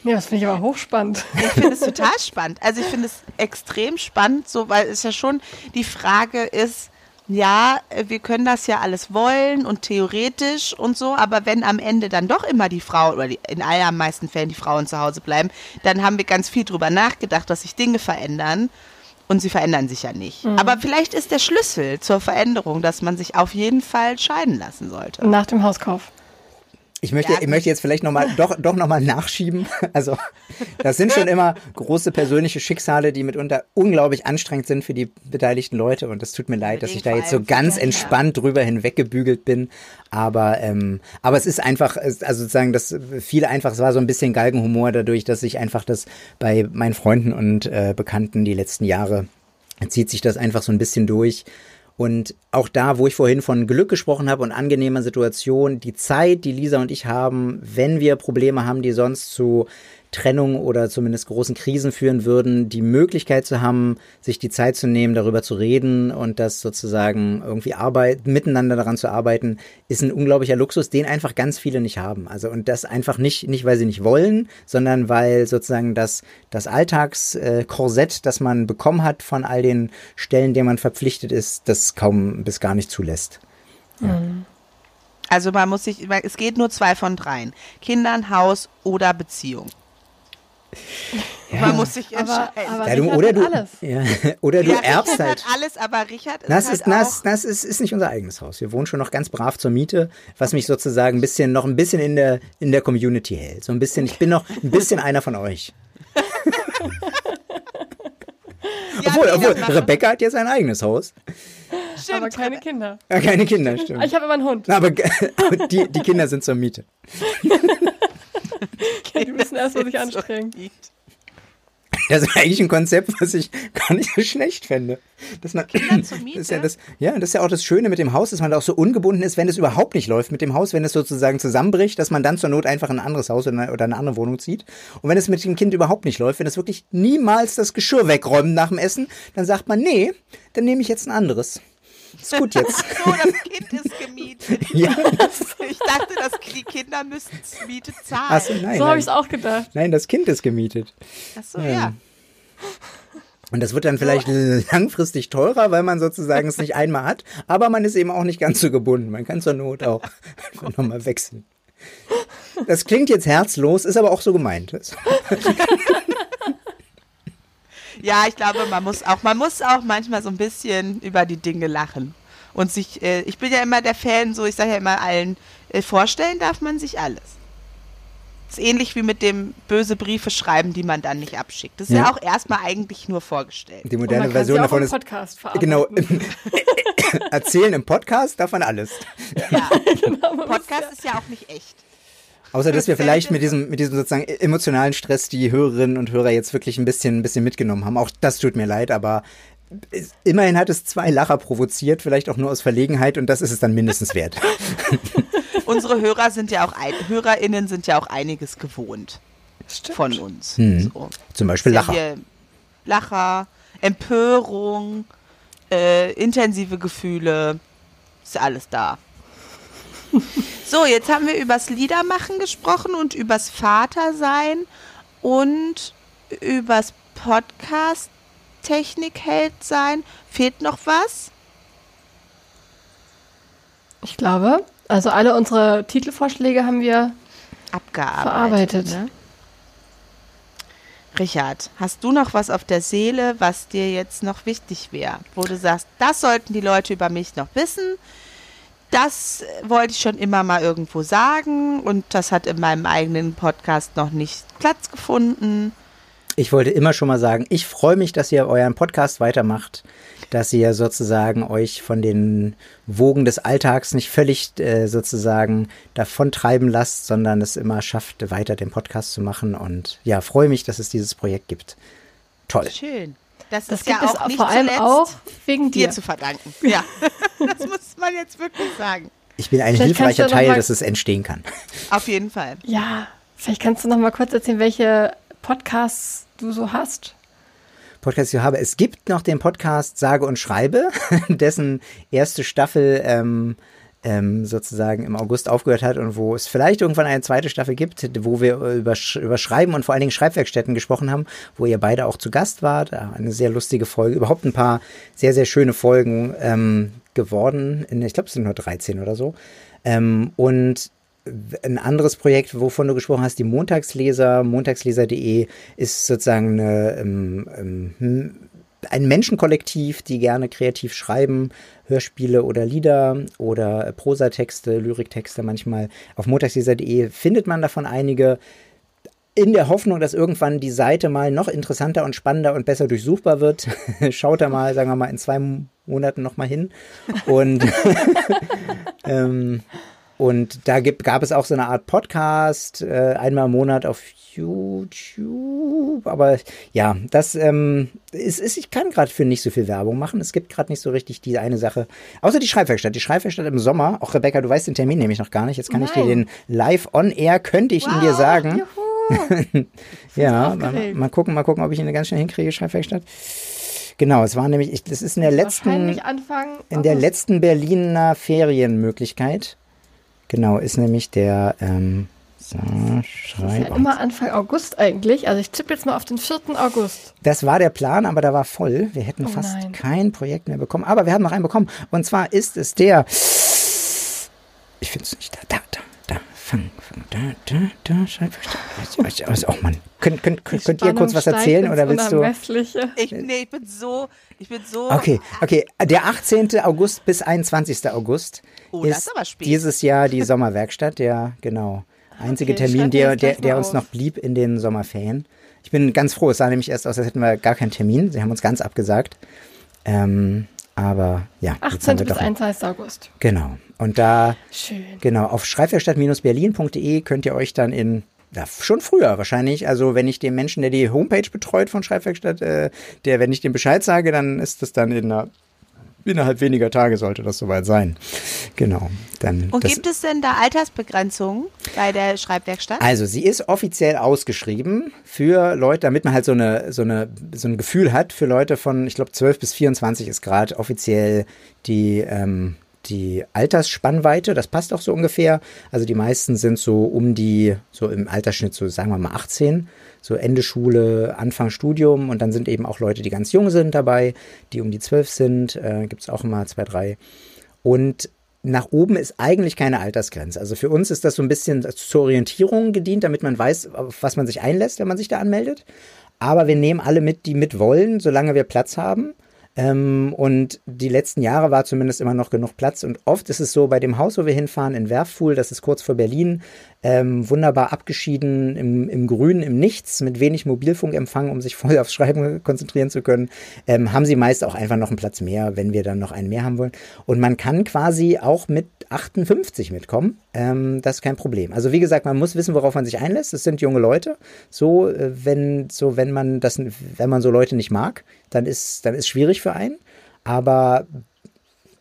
Ja, das finde ich aber hochspannend. [LAUGHS] Ich finde es total spannend. Also ich finde es extrem spannend, so weil es ja schon die Frage ist, ja, wir können das ja alles wollen und theoretisch und so, aber wenn am Ende dann doch immer die Frau oder die, in allermeisten Fällen die Frauen zu Hause bleiben, dann haben wir ganz viel drüber nachgedacht, dass sich Dinge verändern und sie verändern sich ja nicht. Mhm. Aber vielleicht ist der Schlüssel zur Veränderung, dass man sich auf jeden Fall scheiden lassen sollte. Nach dem Hauskauf. Ich möchte, ja, ich möchte jetzt vielleicht noch mal, doch, doch noch mal nachschieben. [LAUGHS] Also, das sind schon immer große persönliche Schicksale, die mitunter unglaublich anstrengend sind für die beteiligten Leute. Und es tut mir leid, dass ich da jetzt so ganz entspannt drüber hinweggebügelt bin. Aber, ähm, aber es ist einfach, also sozusagen, das viel einfach, es war so ein bisschen Galgenhumor dadurch, dass ich einfach das bei meinen Freunden und äh, Bekannten die letzten Jahre zieht sich das einfach so ein bisschen durch. Und auch da, wo ich vorhin von Glück gesprochen habe und angenehmer Situation, die Zeit, die Lisa und ich haben, wenn wir Probleme haben, die sonst zu Trennung oder zumindest großen Krisen führen würden, die Möglichkeit zu haben, sich die Zeit zu nehmen, darüber zu reden und das sozusagen irgendwie arbeiten, miteinander daran zu arbeiten, ist ein unglaublicher Luxus, den einfach ganz viele nicht haben. Also und das einfach nicht, nicht weil sie nicht wollen, sondern weil sozusagen das, das Alltagskorsett, das man bekommen hat von all den Stellen, denen man verpflichtet ist, das kaum bis gar nicht zulässt. Ja. Mhm. Also man muss sich, es geht nur zwei von dreien. Kindern, Haus oder Beziehung. Ja. Man muss sich entscheiden. Aber, aber ja, du, oder, du, alles. Ja, [LAUGHS] oder du ja, erbst Richard halt. Hat alles, aber Richard ist das halt ist, das, das ist, ist nicht unser eigenes Haus. Wir wohnen schon noch ganz brav zur Miete, was mich sozusagen ein bisschen noch ein bisschen in der in der Community hält. So ein bisschen. Ich bin noch ein bisschen einer von euch. [LAUGHS] obwohl, obwohl Rebecca hat jetzt ein eigenes Haus. Stimmt. Aber keine Kinder. Ja, keine Kinder, stimmt. Ich habe immer einen Hund. Aber, aber [LAUGHS] die, die Kinder sind zur Miete. Die müssen erstmal sich anstrengen. Das ist eigentlich ein Konzept, was ich gar nicht so schlecht fände. Dass man, Kinder [CLEARS THROAT] zur Miete? Das ist ja, das, ja, das ist ja auch das Schöne mit dem Haus, dass man da auch so ungebunden ist, wenn es überhaupt nicht läuft mit dem Haus, wenn es sozusagen zusammenbricht, dass man dann zur Not einfach ein anderes Haus oder eine, oder eine andere Wohnung zieht. Und wenn es mit dem Kind überhaupt nicht läuft, wenn es wirklich niemals das Geschirr wegräumt nach dem Essen, dann sagt man, nee, dann nehme ich jetzt ein anderes. Ist gut jetzt. so, das Kind ist gemietet. [LAUGHS] Ja. [LAUGHS] Ich dachte, dass die Kinder müssten Miete zahlen. Ach so, nein, so habe ich es auch gedacht. Nein, das Kind ist gemietet. Ach so, ja. ja. Und das wird dann vielleicht so. langfristig teurer, weil man sozusagen es nicht einmal hat, aber man ist eben auch nicht ganz so gebunden. Man kann zur Not auch [LAUGHS] einfach nochmal wechseln. Das klingt jetzt herzlos, ist aber auch so gemeint. Ja, ich glaube, man muss auch, man muss auch manchmal so ein bisschen über die Dinge lachen. Und sich, äh, ich bin ja immer der Fan, so ich sage ja immer allen, äh, vorstellen darf man sich alles. Das ist ähnlich wie mit dem böse Briefe schreiben, die man dann nicht abschickt. Das ist ja, ja auch erstmal eigentlich nur vorgestellt. Die moderne Version davon ist. Podcast genau. [LAUGHS] Erzählen im Podcast darf man alles. Ja, [LAUGHS] genau, Podcast ist ja auch nicht echt. Außer dass wir vielleicht mit diesem, mit diesem sozusagen emotionalen Stress die Hörerinnen und Hörer jetzt wirklich ein bisschen, ein bisschen mitgenommen haben. Auch das tut mir leid, aber immerhin hat es zwei Lacher provoziert, vielleicht auch nur aus Verlegenheit und das ist es dann mindestens wert. [LAUGHS] Unsere Hörer sind ja auch, HörerInnen sind ja auch einiges gewohnt Stimmt. von uns. Hm. So. Zum Beispiel Lacher. Ja Lacher, Empörung, äh, intensive Gefühle, ist ja alles da. [LAUGHS] So, jetzt haben wir übers Liedermachen gesprochen und übers Vatersein und übers Podcast Technikheld sein. Fehlt noch was? Ich glaube, also alle unsere Titelvorschläge haben wir abgearbeitet. Verarbeitet. Ne? Richard, hast du noch was auf der Seele, was dir jetzt noch wichtig wäre, wo du sagst, das sollten die Leute über mich noch wissen? Das wollte ich schon immer mal irgendwo sagen und das hat in meinem eigenen Podcast noch nicht Platz gefunden. Ich wollte immer schon mal sagen, ich freue mich, dass ihr euren Podcast weitermacht, dass ihr sozusagen euch von den Wogen des Alltags nicht völlig äh, sozusagen davon treiben lasst, sondern es immer schafft, weiter den Podcast zu machen. Und ja, freue mich, dass es dieses Projekt gibt. Toll. Schön. Das, das ist ja auch nicht vor allem auch wegen dir zu verdanken. [LAUGHS] Ja, das muss man jetzt wirklich sagen. Ich bin ein vielleicht hilfreicher Teil, dass es entstehen kann. Auf jeden Fall. Ja, vielleicht kannst du noch mal kurz erzählen, welche Podcasts du so hast. Podcasts ich habe. Es gibt noch den Podcast Sage und Schreibe, [LAUGHS] dessen erste Staffel ähm, ähm, sozusagen im August aufgehört hat und wo es vielleicht irgendwann eine zweite Staffel gibt, wo wir über, über Schreiben und vor allen Dingen Schreibwerkstätten gesprochen haben, wo ihr beide auch zu Gast wart. Eine sehr lustige Folge, überhaupt ein paar sehr, sehr schöne Folgen ähm, geworden. In, ich glaube, es sind nur 13 oder so. Ähm, und ein anderes Projekt, wovon du gesprochen hast, die Montagsleser, montagsleser.de, ist sozusagen eine, ähm, ähm, ein Menschenkollektiv, die gerne kreativ schreiben, Hörspiele oder Lieder oder Prosatexte, Lyriktexte manchmal. Auf montagsleser.de findet man davon einige. In der Hoffnung, dass irgendwann die Seite mal noch interessanter und spannender und besser durchsuchbar wird, [LAUGHS] schaut da mal, sagen wir mal, in zwei Monaten nochmal hin. Und [LAUGHS] ähm, und da gibt, gab es auch so eine Art Podcast, äh, einmal im Monat auf YouTube. Aber ja, das ähm, ist, ist, ich kann gerade für nicht so viel Werbung machen. Es gibt gerade nicht so richtig die eine Sache. Außer die Schreibwerkstatt. Die Schreibwerkstatt im Sommer. Auch Rebecca, du weißt den Termin nämlich noch gar nicht. Jetzt kann Nein. ich dir den live on air, könnte ich wow, ihn dir sagen. [LAUGHS] ja, mal, mal, gucken, mal gucken, ob ich ihn ganz schnell hinkriege, Schreibwerkstatt. Genau, es war nämlich, ich, das ist in der letzten, in der letzten Berliner Ferienmöglichkeit. Genau, ist nämlich der ähm, so, Schreib. Ja immer Anfang August eigentlich. Also ich tippe jetzt mal auf den 4. August. Das war der Plan, aber da war voll. Wir hätten oh fast nein. kein Projekt mehr bekommen. Aber wir haben noch einen bekommen. Und zwar ist es der. Ich finde es nicht. Da, da, da. Fang, fang, da, da, da. Schreibverstand. Also, oh Mann. Könnt, könnt, könnt, könnt ihr kurz was erzählen oder willst du? Ich, nee, ich bin so, ich bin so. Okay, okay. Der 18. August bis 21. August oh, ist, ist dieses Jahr die [LAUGHS] Sommerwerkstatt. Der, genau einzige okay, Termin, der, der, der uns noch blieb in den Sommerferien. Ich bin ganz froh, es sah nämlich erst aus, als hätten wir gar keinen Termin. Sie haben uns ganz abgesagt. Ähm, aber ja. 18. bis 21. August. Genau. Und da, Schön. genau, auf schreibwerkstatt-berlin.de könnt ihr euch dann in ja, schon früher wahrscheinlich. Also wenn ich dem Menschen, der die Homepage betreut von Schreibwerkstatt, äh, der, wenn ich dem Bescheid sage, dann ist das dann in einer innerhalb weniger Tage sollte das soweit sein. Genau. Dann Und gibt es denn da Altersbegrenzungen bei der Schreibwerkstatt? Also sie ist offiziell ausgeschrieben für Leute, damit man halt so eine so eine so ein Gefühl hat für Leute von, ich glaube 12 bis 24 ist gerade offiziell die ähm, die Altersspannweite, das passt auch so ungefähr. Also die meisten sind so um die, so im Altersschnitt, so sagen wir mal 18 so Ende Schule, Anfang Studium und dann sind eben auch Leute, die ganz jung sind dabei, die um die zwölf sind, äh, gibt es auch immer zwei, drei. Und nach oben ist eigentlich keine Altersgrenze. Also für uns ist das so ein bisschen zur Orientierung gedient, damit man weiß, auf was man sich einlässt, wenn man sich da anmeldet. Aber wir nehmen alle mit, die mit wollen, solange wir Platz haben. Ähm, und die letzten Jahre war zumindest immer noch genug Platz. Und oft ist es so, bei dem Haus, wo wir hinfahren, in Werffuhl, das ist kurz vor Berlin, ähm, wunderbar abgeschieden, im, im Grünen, im Nichts, mit wenig Mobilfunkempfang, um sich voll aufs Schreiben [LAUGHS] konzentrieren zu können, ähm, haben sie meist auch einfach noch einen Platz mehr, wenn wir dann noch einen mehr haben wollen. Und man kann quasi auch mit 58 mitkommen. Ähm, das ist kein Problem. Also wie gesagt, man muss wissen, worauf man sich einlässt. Es sind junge Leute. So, äh, wenn, so, wenn man das, wenn man so Leute nicht mag, dann ist, dann ist schwierig für einen. Aber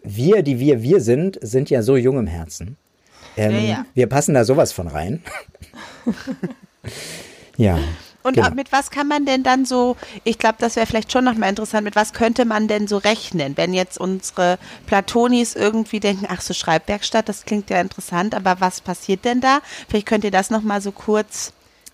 wir, die wir wir sind, sind ja so jung im Herzen. Ähm, ja, ja. Wir passen da sowas von rein. [LAUGHS] ja. Und genau. mit was kann man denn dann so, ich glaube, das wäre vielleicht schon nochmal interessant, mit was könnte man denn so rechnen, wenn jetzt unsere Platonis irgendwie denken, ach so Schreibwerkstatt, das klingt ja interessant, aber was passiert denn da? Vielleicht könnt ihr das nochmal so kurz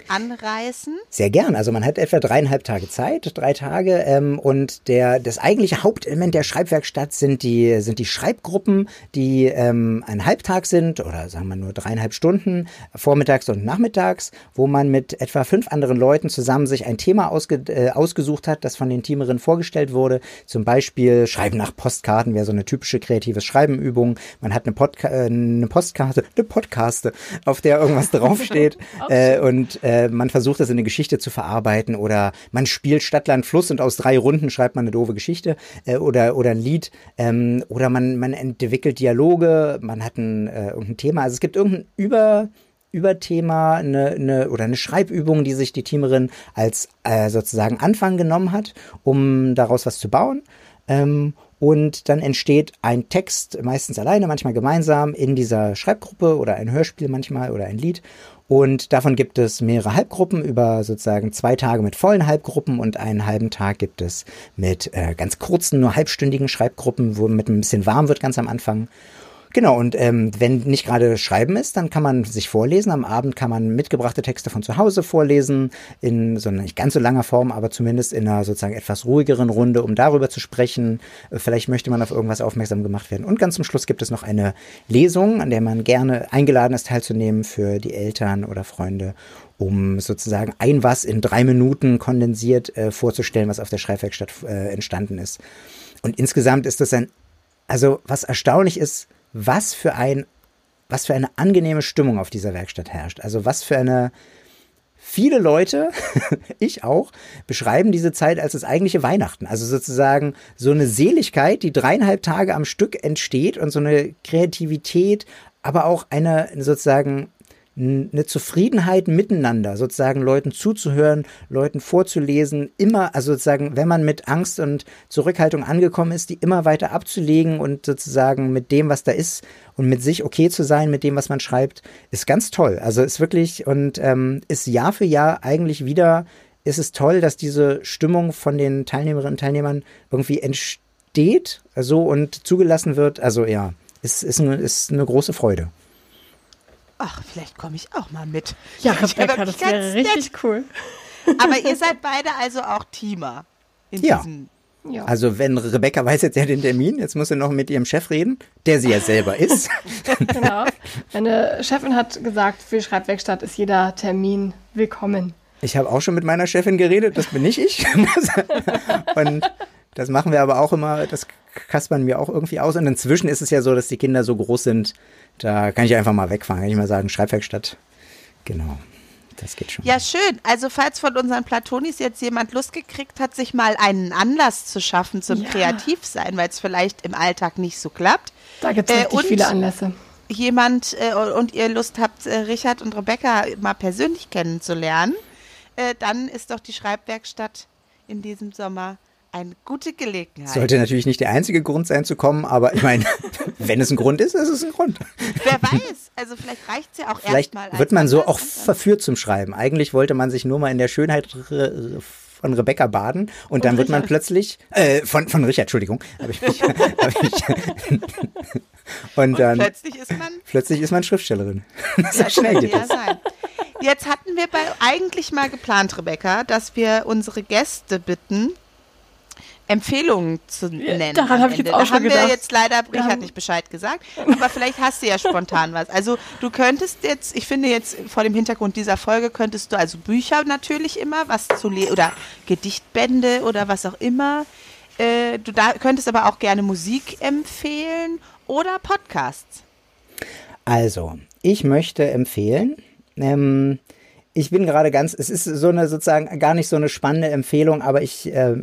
anreißen? Sehr gern. Also man hat etwa dreieinhalb Tage Zeit, drei Tage. Ähm, und der, das eigentliche Hauptelement der Schreibwerkstatt sind die, sind die Schreibgruppen, die ähm, ein Halbtag sind oder sagen wir nur dreieinhalb Stunden, vormittags und nachmittags, wo man mit etwa fünf anderen Leuten zusammen sich ein Thema ausge, äh, ausgesucht hat, das von den Teamerinnen vorgestellt wurde. Zum Beispiel Schreiben nach Postkarten wäre so eine typische kreative Schreibenübung. Man hat eine, Podca äh, eine Postkarte, eine Podcaste, auf der irgendwas draufsteht. [LAUGHS] äh, und äh, äh, man versucht das in eine Geschichte zu verarbeiten oder man spielt Stadt, Land, Fluss und aus drei Runden schreibt man eine doofe Geschichte äh, oder, oder ein Lied ähm, oder man, man entwickelt Dialoge, man hat ein, äh, irgendein Thema. Also es gibt irgendein Über, Überthema eine, eine, oder eine Schreibübung, die sich die Teamerin als äh, sozusagen Anfang genommen hat, um daraus was zu bauen. Ähm, und dann entsteht ein Text, meistens alleine, manchmal gemeinsam, in dieser Schreibgruppe oder ein Hörspiel manchmal oder ein Lied. Und davon gibt es mehrere Halbgruppen über sozusagen zwei Tage mit vollen Halbgruppen und einen halben Tag gibt es mit äh, ganz kurzen, nur halbstündigen Schreibgruppen, wo mit ein bisschen warm wird ganz am Anfang. Genau, und ähm, wenn nicht gerade Schreiben ist, dann kann man sich vorlesen. Am Abend kann man mitgebrachte Texte von zu Hause vorlesen, in so einer nicht ganz so langer Form, aber zumindest in einer sozusagen etwas ruhigeren Runde, um darüber zu sprechen. Äh, vielleicht möchte man auf irgendwas aufmerksam gemacht werden. Und ganz zum Schluss gibt es noch eine Lesung, an der man gerne eingeladen ist, teilzunehmen für die Eltern oder Freunde um sozusagen ein was in drei Minuten kondensiert äh, vorzustellen, was auf der Schreibwerkstatt äh, entstanden ist. Und insgesamt ist das ein, also was erstaunlich ist, was für ein, was für eine angenehme Stimmung auf dieser Werkstatt herrscht. Also was für eine, viele Leute, [LAUGHS] ich auch, beschreiben diese Zeit als das eigentliche Weihnachten. Also sozusagen so eine Seligkeit, die dreieinhalb Tage am Stück entsteht und so eine Kreativität, aber auch eine sozusagen eine Zufriedenheit miteinander, sozusagen Leuten zuzuhören, Leuten vorzulesen, immer, also sozusagen, wenn man mit Angst und Zurückhaltung angekommen ist, die immer weiter abzulegen und sozusagen mit dem, was da ist und mit sich okay zu sein, mit dem, was man schreibt, ist ganz toll. Also ist wirklich und ähm, ist Jahr für Jahr eigentlich wieder, ist es toll, dass diese Stimmung von den Teilnehmerinnen und Teilnehmern irgendwie entsteht, so und zugelassen wird. Also ja, ist, ist, eine, ist eine große Freude ach, vielleicht komme ich auch mal mit. Ja, Rebecca, das wäre richtig nett. cool. [LAUGHS] Aber ihr seid beide also auch Teamer. In ja. ja. Also wenn Rebecca weiß jetzt ja den Termin, jetzt muss sie noch mit ihrem Chef reden, der sie ja selber [LAUGHS] ist. genau. [LAUGHS] Meine Chefin hat gesagt, für Schreibwerkstatt ist jeder Termin willkommen. Ich habe auch schon mit meiner Chefin geredet, das bin nicht ich. Und das machen wir aber auch immer, das kaspern wir auch irgendwie aus. Und inzwischen ist es ja so, dass die Kinder so groß sind, da kann ich einfach mal wegfahren, kann ich mal sagen, Schreibwerkstatt. Genau. Das geht schon. Ja, schön. Also, falls von unseren Platonis jetzt jemand Lust gekriegt hat, sich mal einen Anlass zu schaffen zum ja. Kreativsein, weil es vielleicht im Alltag nicht so klappt. Da gibt es äh, richtig viele Anlässe. Jemand äh, und ihr Lust habt, äh, Richard und Rebecca mal persönlich kennenzulernen, äh, dann ist doch die Schreibwerkstatt in diesem Sommer eine gute Gelegenheit. Sollte natürlich nicht der einzige Grund sein zu kommen, aber ich meine, [LAUGHS] wenn es ein Grund ist, ist es ein Grund. Wer weiß, also vielleicht reicht es ja auch vielleicht erstmal. Vielleicht wird man so auch verführt zum Schreiben. Eigentlich wollte man sich nur mal in der Schönheit von Rebecca baden und, und dann Richard. wird man plötzlich, äh, von, von Richard, Entschuldigung, habe ich mich, [LAUGHS] hab ich, [LAUGHS] und, und dann plötzlich ist man, plötzlich ist man Schriftstellerin. [LAUGHS] Das ja, schnell geht ja sein. Jetzt hatten wir bei eigentlich mal geplant, Rebecca, dass wir unsere Gäste bitten, Empfehlungen zu nennen. Daran habe ich jetzt auch da schon haben gedacht. wir jetzt leider, ich hatte nicht Bescheid gesagt, aber vielleicht hast du ja spontan was. Also du könntest jetzt, ich finde jetzt vor dem Hintergrund dieser Folge könntest du also Bücher natürlich immer, was zu lesen oder Gedichtbände oder was auch immer. Äh, du da könntest aber auch gerne Musik empfehlen oder Podcasts. Also, ich möchte empfehlen, ähm, ich bin gerade ganz, es ist so eine sozusagen gar nicht so eine spannende Empfehlung, aber ich äh,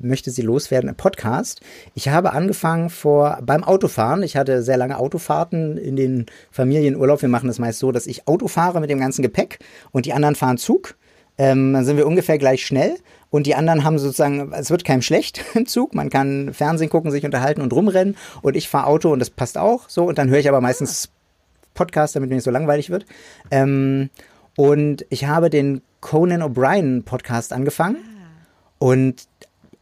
möchte sie loswerden. Ein Podcast. Ich habe angefangen vor beim Autofahren. Ich hatte sehr lange Autofahrten in den Familienurlaub. Wir machen das meist so, dass ich Auto fahre mit dem ganzen Gepäck und die anderen fahren Zug. Ähm, dann sind wir ungefähr gleich schnell. Und die anderen haben sozusagen, es wird keinem schlecht [LAUGHS] im Zug. Man kann Fernsehen gucken, sich unterhalten und rumrennen. Und ich fahre Auto und das passt auch so. Und dann höre ich aber meistens Podcast, damit mir nicht so langweilig wird. Ähm, und ich habe den Conan O'Brien Podcast angefangen. Und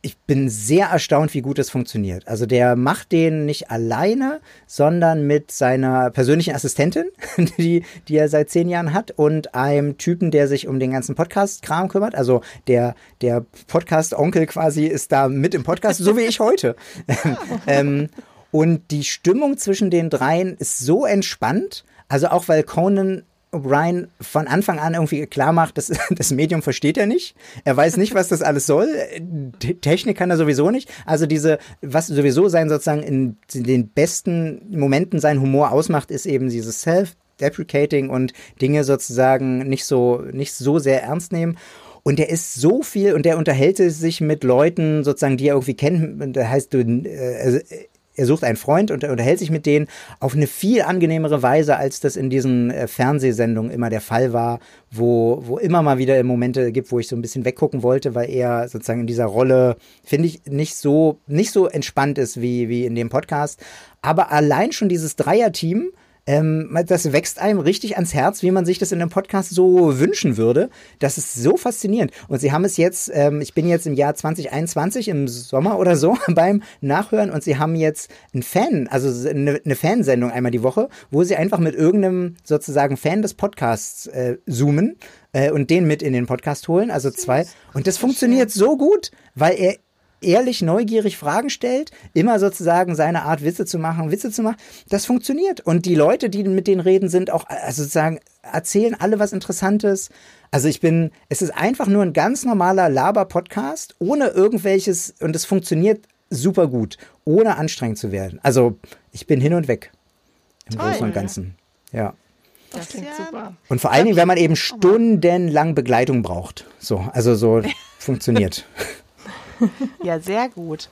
ich bin sehr erstaunt, wie gut das funktioniert. Also der macht den nicht alleine, sondern mit seiner persönlichen Assistentin, [LAUGHS] die, die er seit zehn Jahren hat, und einem Typen, der sich um den ganzen Podcast-Kram kümmert. Also der, der Podcast-Onkel quasi ist da mit im Podcast, so wie ich [LAUGHS] heute. [LAUGHS] ähm, und die Stimmung zwischen den dreien ist so entspannt. Also auch weil Conan O'Brien von Anfang an irgendwie klar macht, das, [LAUGHS] das Medium versteht er nicht. Er weiß nicht, was das alles soll. Technik kann er sowieso nicht. Also diese, was sowieso sein sozusagen in den besten Momenten sein Humor ausmacht, ist eben dieses Self-Deprecating und Dinge sozusagen nicht so, nicht so sehr ernst nehmen. Und der ist so viel und der unterhält sich mit Leuten sozusagen, die er irgendwie kennt. Das heißt, du, äh, er sucht einen Freund und er unterhält sich mit denen auf eine viel angenehmere Weise, als das in diesen äh, Fernsehsendungen immer der Fall war, wo, wo immer mal wieder Momente gibt, wo ich so ein bisschen weggucken wollte, weil er sozusagen in dieser Rolle, finde ich, nicht so, nicht so entspannt ist wie, wie in dem Podcast. Aber allein schon dieses Dreierteam ähm, das wächst einem richtig ans Herz, wie man sich das in einem Podcast so wünschen würde. Das ist so faszinierend. Und sie haben es jetzt, ähm, ich bin jetzt im Jahr 2021 im Sommer oder so [LAUGHS] beim Nachhören und sie haben jetzt ein Fan, also eine, eine Fansendung einmal die Woche, wo sie einfach mit irgendeinem sozusagen Fan des Podcasts äh, zoomen äh, und den mit in den Podcast holen, also zwei. Und das funktioniert so gut, weil er ehrlich, neugierig Fragen stellt, immer sozusagen seine Art Witze zu machen, Witze zu machen, das funktioniert. Und die Leute, die mit denen reden, sind auch, also sozusagen, erzählen alle was Interessantes. Also ich bin, es ist einfach nur ein ganz normaler Laber-Podcast, ohne irgendwelches, und es funktioniert super gut, ohne anstrengend zu werden. Also ich bin hin und weg. Im Toll, Großen und Ganzen. Ja. Das, klingt ja super. Und vor allen Dingen, wenn man eben stundenlang Begleitung braucht. So, also so [LAUGHS] funktioniert. [LAUGHS] ja, sehr gut.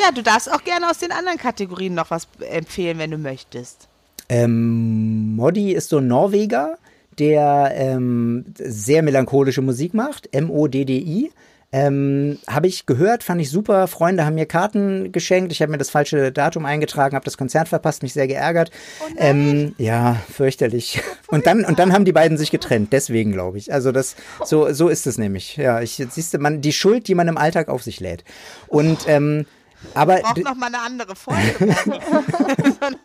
Ja, du darfst auch gerne aus den anderen Kategorien noch was empfehlen, wenn du möchtest. Ähm, Modi ist so ein Norweger, der ähm, sehr melancholische Musik macht. M-O-D-D-I. Ähm, habe ich gehört, fand ich super. Freunde haben mir Karten geschenkt. Ich habe mir das falsche Datum eingetragen, habe das Konzert verpasst, mich sehr geärgert. Oh ähm, ja, fürchterlich. [LAUGHS] [LAUGHS] Und dann und dann haben die beiden sich getrennt. Deswegen glaube ich. Also das so so ist es nämlich. Ja, ich siehst du, man die Schuld, die man im Alltag auf sich lädt. Und ähm, aber braucht noch mal eine andere Folge. [LAUGHS]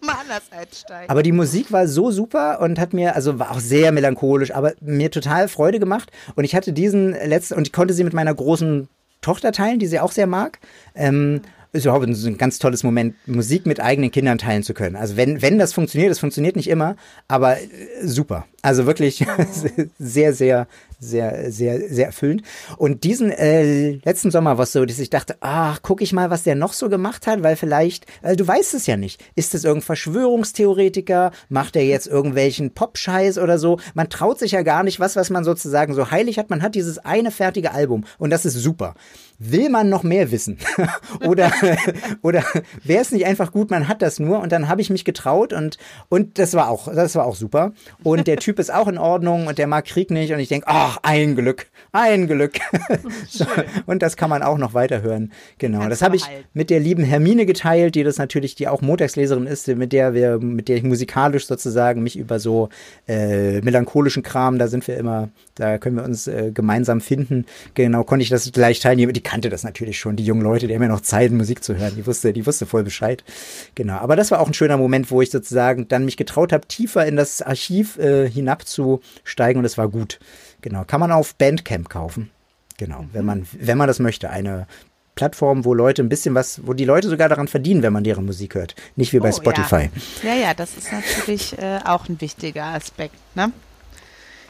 mal anders einsteigen. Aber die Musik war so super und hat mir, also war auch sehr melancholisch, aber mir total Freude gemacht. Und ich hatte diesen letzten, und ich konnte sie mit meiner großen Tochter teilen, die sie auch sehr mag. Ähm, ist überhaupt ein ganz tolles Moment, Musik mit eigenen Kindern teilen zu können. Also wenn, wenn das funktioniert, das funktioniert nicht immer, aber äh, super. Also wirklich [LAUGHS] sehr, sehr, sehr, sehr, sehr erfüllend. Und diesen äh, letzten Sommer war es so, dass ich dachte, ach, guck ich mal, was der noch so gemacht hat, weil vielleicht, weil du weißt es ja nicht. Ist es irgendein Verschwörungstheoretiker? Macht er jetzt irgendwelchen Pop-Scheiß oder so? Man traut sich ja gar nicht, was, was man sozusagen so heilig hat. Man hat dieses eine fertige Album und das ist super will man noch mehr wissen? [LAUGHS] oder oder wäre es nicht einfach gut, man hat das nur und dann habe ich mich getraut und und das war auch das war auch super und der Typ ist auch in Ordnung und der mag Krieg nicht und ich denke, ach, ein Glück, ein Glück. [LAUGHS] so, [LAUGHS] und das kann man auch noch weiterhören. Genau, Kannst das habe ich mit der lieben Hermine geteilt, die das natürlich die auch Montagsleserin ist, mit der wir mit der ich musikalisch sozusagen mich über so äh, melancholischen Kram, da sind wir immer, da können wir uns äh, gemeinsam finden. Genau, konnte ich das gleich teilnehmen. Die kannte das natürlich schon, die jungen Leute, die haben ja noch Zeit, Musik zu hören. Die wusste, die wusste voll Bescheid. Genau. Aber das war auch ein schöner Moment, wo ich sozusagen dann mich getraut habe, tiefer in das Archiv äh, hinabzusteigen und es war gut. Genau. Kann man auf Bandcamp kaufen. Genau. Mhm. Wenn man, wenn man das möchte. Eine Plattform, wo Leute ein bisschen was, wo die Leute sogar daran verdienen, wenn man deren Musik hört. Nicht wie bei oh, Spotify. Ja. ja, ja, das ist natürlich äh, auch ein wichtiger Aspekt, ne?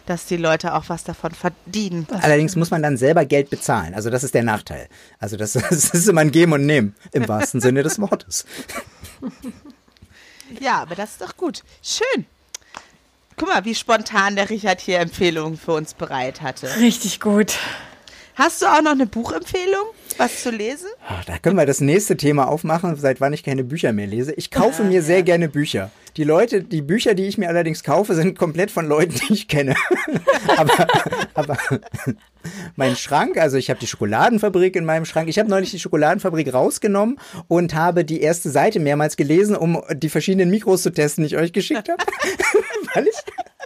Dass die Leute auch was davon verdienen. Allerdings muss man dann selber Geld bezahlen. Also das ist der Nachteil. Also das, [LAUGHS] das ist immer ein Geben und Nehmen im wahrsten Sinne des Wortes. Ja, aber das ist doch gut. Schön. Guck mal, wie spontan der Richard hier Empfehlungen für uns bereit hatte. Richtig gut. Hast du auch noch eine Buchempfehlung, was zu lesen? Ach, da können wir das nächste Thema aufmachen, seit wann ich keine Bücher mehr lese. Ich kaufe mir sehr gerne Bücher. Die Leute, die Bücher, die ich mir allerdings kaufe, sind komplett von Leuten, die ich kenne. [LAUGHS] aber, aber mein Schrank, also ich habe die Schokoladenfabrik in meinem Schrank. Ich habe neulich die Schokoladenfabrik rausgenommen und habe die erste Seite mehrmals gelesen, um die verschiedenen Mikros zu testen, die ich euch geschickt habe. [LAUGHS] Weil ich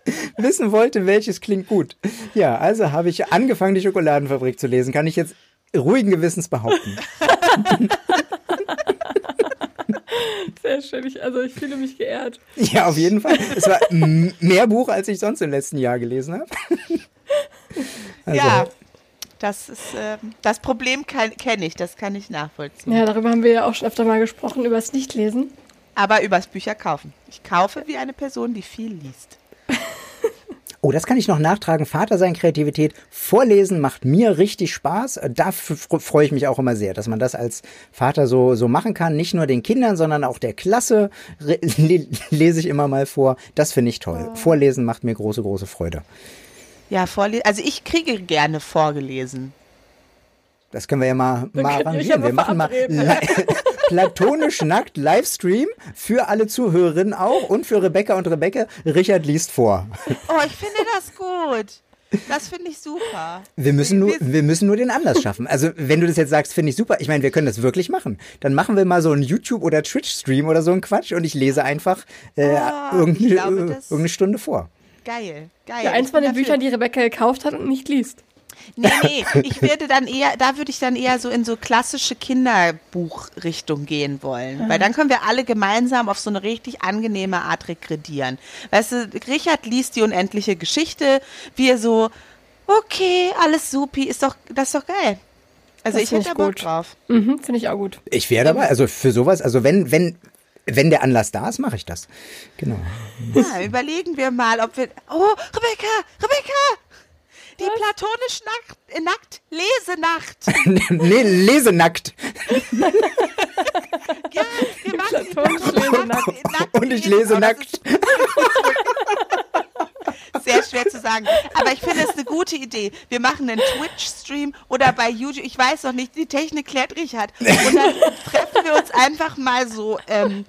[LAUGHS] wissen wollte, welches klingt gut. Ja, also habe ich angefangen, die Schokoladenfabrik zu lesen. Kann ich jetzt ruhigen Gewissens behaupten. [LAUGHS] Sehr schön. Ich, also ich fühle mich geehrt. Ja, auf jeden Fall. Es war mehr Buch, als ich sonst im letzten Jahr gelesen habe. [LAUGHS] Also. Ja, das ist äh, das Problem kenne ich, das kann ich nachvollziehen. Ja, darüber haben wir ja auch schon öfter mal gesprochen, über das Nichtlesen. Aber übers Bücher kaufen. Ich kaufe wie eine Person, die viel liest. Oh, das kann ich noch nachtragen. Vater sein, Kreativität. Vorlesen macht mir richtig Spaß. Da freue ich mich auch immer sehr, dass man das als Vater so, so machen kann. Nicht nur den Kindern, sondern auch der Klasse [LAUGHS] lese ich immer mal vor. Das finde ich toll. Oh. Vorlesen macht mir große, große Freude. Ja, vorlesen. Also ich kriege gerne vorgelesen. Das können wir ja mal, mal arrangieren. Wir machen mal [LAUGHS] platonisch nackt Livestream für alle Zuhörerinnen auch und für Rebecca und Rebecca. Richard liest vor. Oh, ich finde das gut. Das finde ich super. Wir müssen, nur, wir müssen nur den Anlass schaffen. Also, wenn du das jetzt sagst, finde ich super. Ich meine, wir können das wirklich machen. Dann machen wir mal so einen YouTube- oder Twitch-Stream oder so einen Quatsch und ich lese einfach äh, Ah, irgendeine, ich glaube, das- irgendeine Stunde vor. Geil, geil. Ja, eins von den Büchern, die Rebecca gekauft hat und nicht liest. Nee, nee, ich würde dann eher, da würde ich dann eher so in so klassische Kinderbuchrichtung gehen wollen. Weil dann können wir alle gemeinsam auf so eine richtig angenehme Art regredieren. Weißt du, Richard liest die unendliche Geschichte, wir so, okay, alles supi, ist doch, das ist doch geil. Also Das ich hätte ich da Bock gut. drauf. Mhm, Finde ich auch gut. Ich wäre dabei. Also für sowas, also wenn, wenn, wenn der Anlass da ist, mache ich das. Genau. Ja, überlegen wir mal, ob wir, oh, Rebecca, Rebecca! Die platonisch nackt, äh, nackt Lesenacht. [LAUGHS] nee, lese nackt. [LAUGHS] Ja, wir machen die platonisch platonisch Lesenackt. nackt Und ich lese Oh, nackt. [LAUGHS] Sehr schwer zu sagen. Aber ich finde es eine gute Idee. Wir machen einen Twitch-Stream oder bei YouTube. Ich weiß noch nicht, die Technik klärt Richard. Und dann treffen wir uns einfach mal so ähm,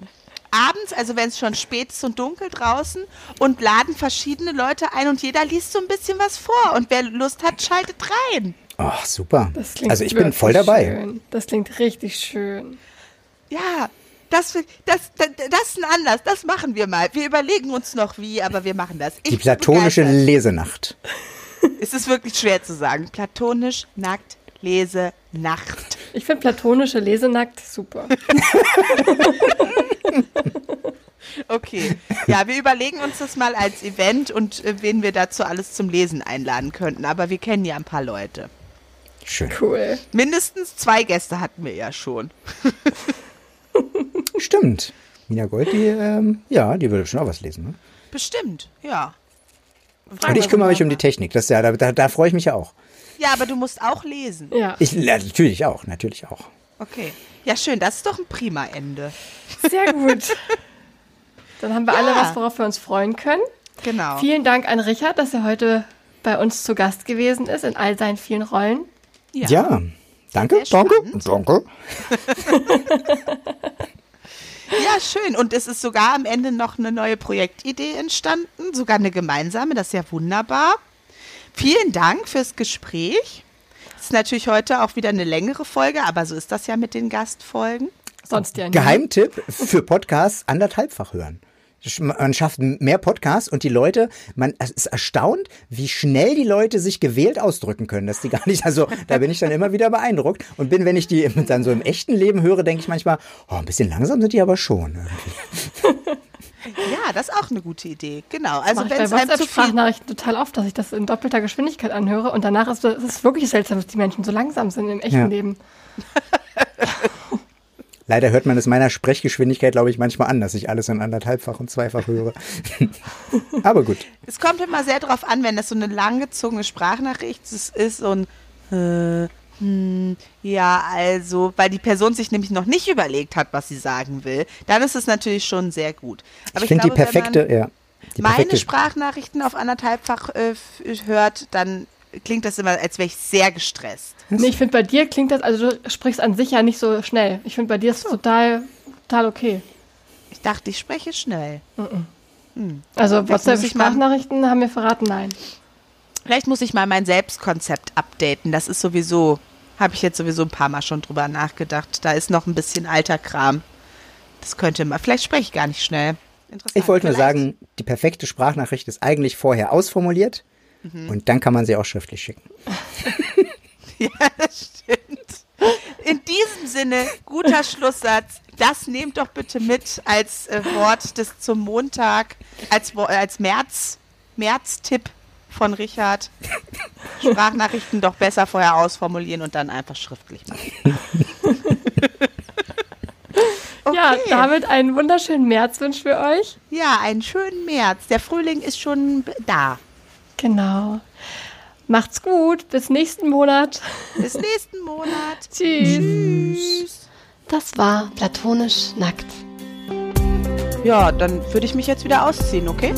abends, also wenn es schon spät ist und dunkel draußen, und laden verschiedene Leute ein und jeder liest so ein bisschen was vor. Und wer Lust hat, schaltet rein. Ach, super. Das klingt Also ich bin voll dabei. Schön. Das klingt richtig schön. Ja, das, das, das, das ist ein Anlass. Das machen wir mal. Wir überlegen uns noch wie, aber wir machen das. Ich Die platonische. Lesenacht. [LAUGHS] Es ist wirklich schwer zu sagen. Platonisch, nackt, lese, Nacht. Ich finde platonische Lesenackt super. [LAUGHS] Okay. Ja, wir überlegen uns das mal als Event und äh, wen wir dazu alles zum Lesen einladen könnten. Aber wir kennen ja ein paar Leute. Schön. Cool. Mindestens zwei Gäste hatten wir ja schon. Stimmt. Mina Gold, die, ähm, ja, die würde schon auch was lesen. Ne? Bestimmt, ja. Und ich kümmere mich um die Technik. Das, ja, da, da, da freue ich mich ja auch. Ja, aber du musst auch lesen. Ja, Ich, ja, natürlich auch, natürlich auch. Okay. Ja, schön. Das ist doch ein prima Ende. sehr gut. [LAUGHS] Dann haben wir alle Ja. was, worauf wir uns freuen können. Genau. Vielen Dank an Richard, dass er heute bei uns zu Gast gewesen ist in all seinen vielen Rollen. Ja. Danke, Sehr danke, spannend. danke. [LAUGHS] [LAUGHS] Ja, schön. Und es ist sogar am Ende noch eine neue Projektidee entstanden, sogar eine gemeinsame. Das ist ja wunderbar. Vielen Dank fürs Gespräch. Es ist natürlich heute auch wieder eine längere Folge, aber so ist das ja mit den Gastfolgen. Sonst ja nie. Geheimtipp für Podcasts anderthalbfach hören. Man schafft mehr Podcasts und die Leute, man ist erstaunt, wie schnell die Leute sich gewählt ausdrücken können, dass die gar nicht, also da bin ich dann immer wieder beeindruckt und bin, wenn ich die im- dann so im echten Leben höre, denke ich manchmal, oh, ein bisschen langsam sind die aber schon. irgendwie. [LAUGHS] Ja, das ist auch eine gute Idee. Genau. Also wenn es einem zu viel WhatsApp-Sprachnachrichten total oft, dass ich das in doppelter Geschwindigkeit anhöre und danach ist es wirklich seltsam, dass die Menschen so langsam sind im echten Ja. Leben. [LAUGHS] Leider hört man es meiner Sprechgeschwindigkeit, glaube ich, manchmal an, dass ich alles in anderthalbfach und zweifach höre. [LAUGHS] aber gut. Es kommt immer sehr darauf an, wenn das so eine langgezogene Sprachnachricht ist, ein äh, hm, ja, also, weil die Person sich nämlich noch nicht überlegt hat, was sie sagen will, dann ist es natürlich schon sehr gut. Aber ich finde die glaube, wenn man- perfekte, ja. Die meine perfekte, Sprachnachrichten auf anderthalbfach äh, hört, dann klingt das immer, als wäre ich sehr gestresst. Nee, ich finde, bei dir klingt das, also du sprichst an sich ja nicht so schnell. Ich finde, bei dir ist es total, total okay. Ich dachte, ich spreche schnell. Also muss ich mal- WhatsApp-Sprachnachrichten haben mir verraten, nein. Vielleicht muss ich mal mein Selbstkonzept updaten. Das ist sowieso, habe ich jetzt sowieso ein paar Mal schon drüber nachgedacht. Da ist noch ein bisschen alter Kram. Das könnte mal, vielleicht spreche ich gar nicht schnell. Interessant. ich wollte nur sagen, die perfekte Sprachnachricht ist eigentlich vorher ausformuliert und dann kann man sie auch schriftlich schicken. [LAUGHS] Ja, das stimmt. In diesem Sinne, guter Schlusssatz. Das nehmt doch bitte mit als äh, Wort des zum Montag, als, als März, März-Tipp von Richard. Sprachnachrichten doch besser vorher ausformulieren und dann einfach schriftlich machen. [LAUGHS] Ja, Okay. damit einen wunderschönen März wünschen wir euch. Ja, einen schönen März. Der Frühling ist schon da. Genau. Macht's gut. Bis nächsten Monat. Bis nächsten Monat. [LAUGHS] Tschüss. Tschüss. Das war platonisch nackt. Ja, dann würde ich mich jetzt wieder ausziehen, okay?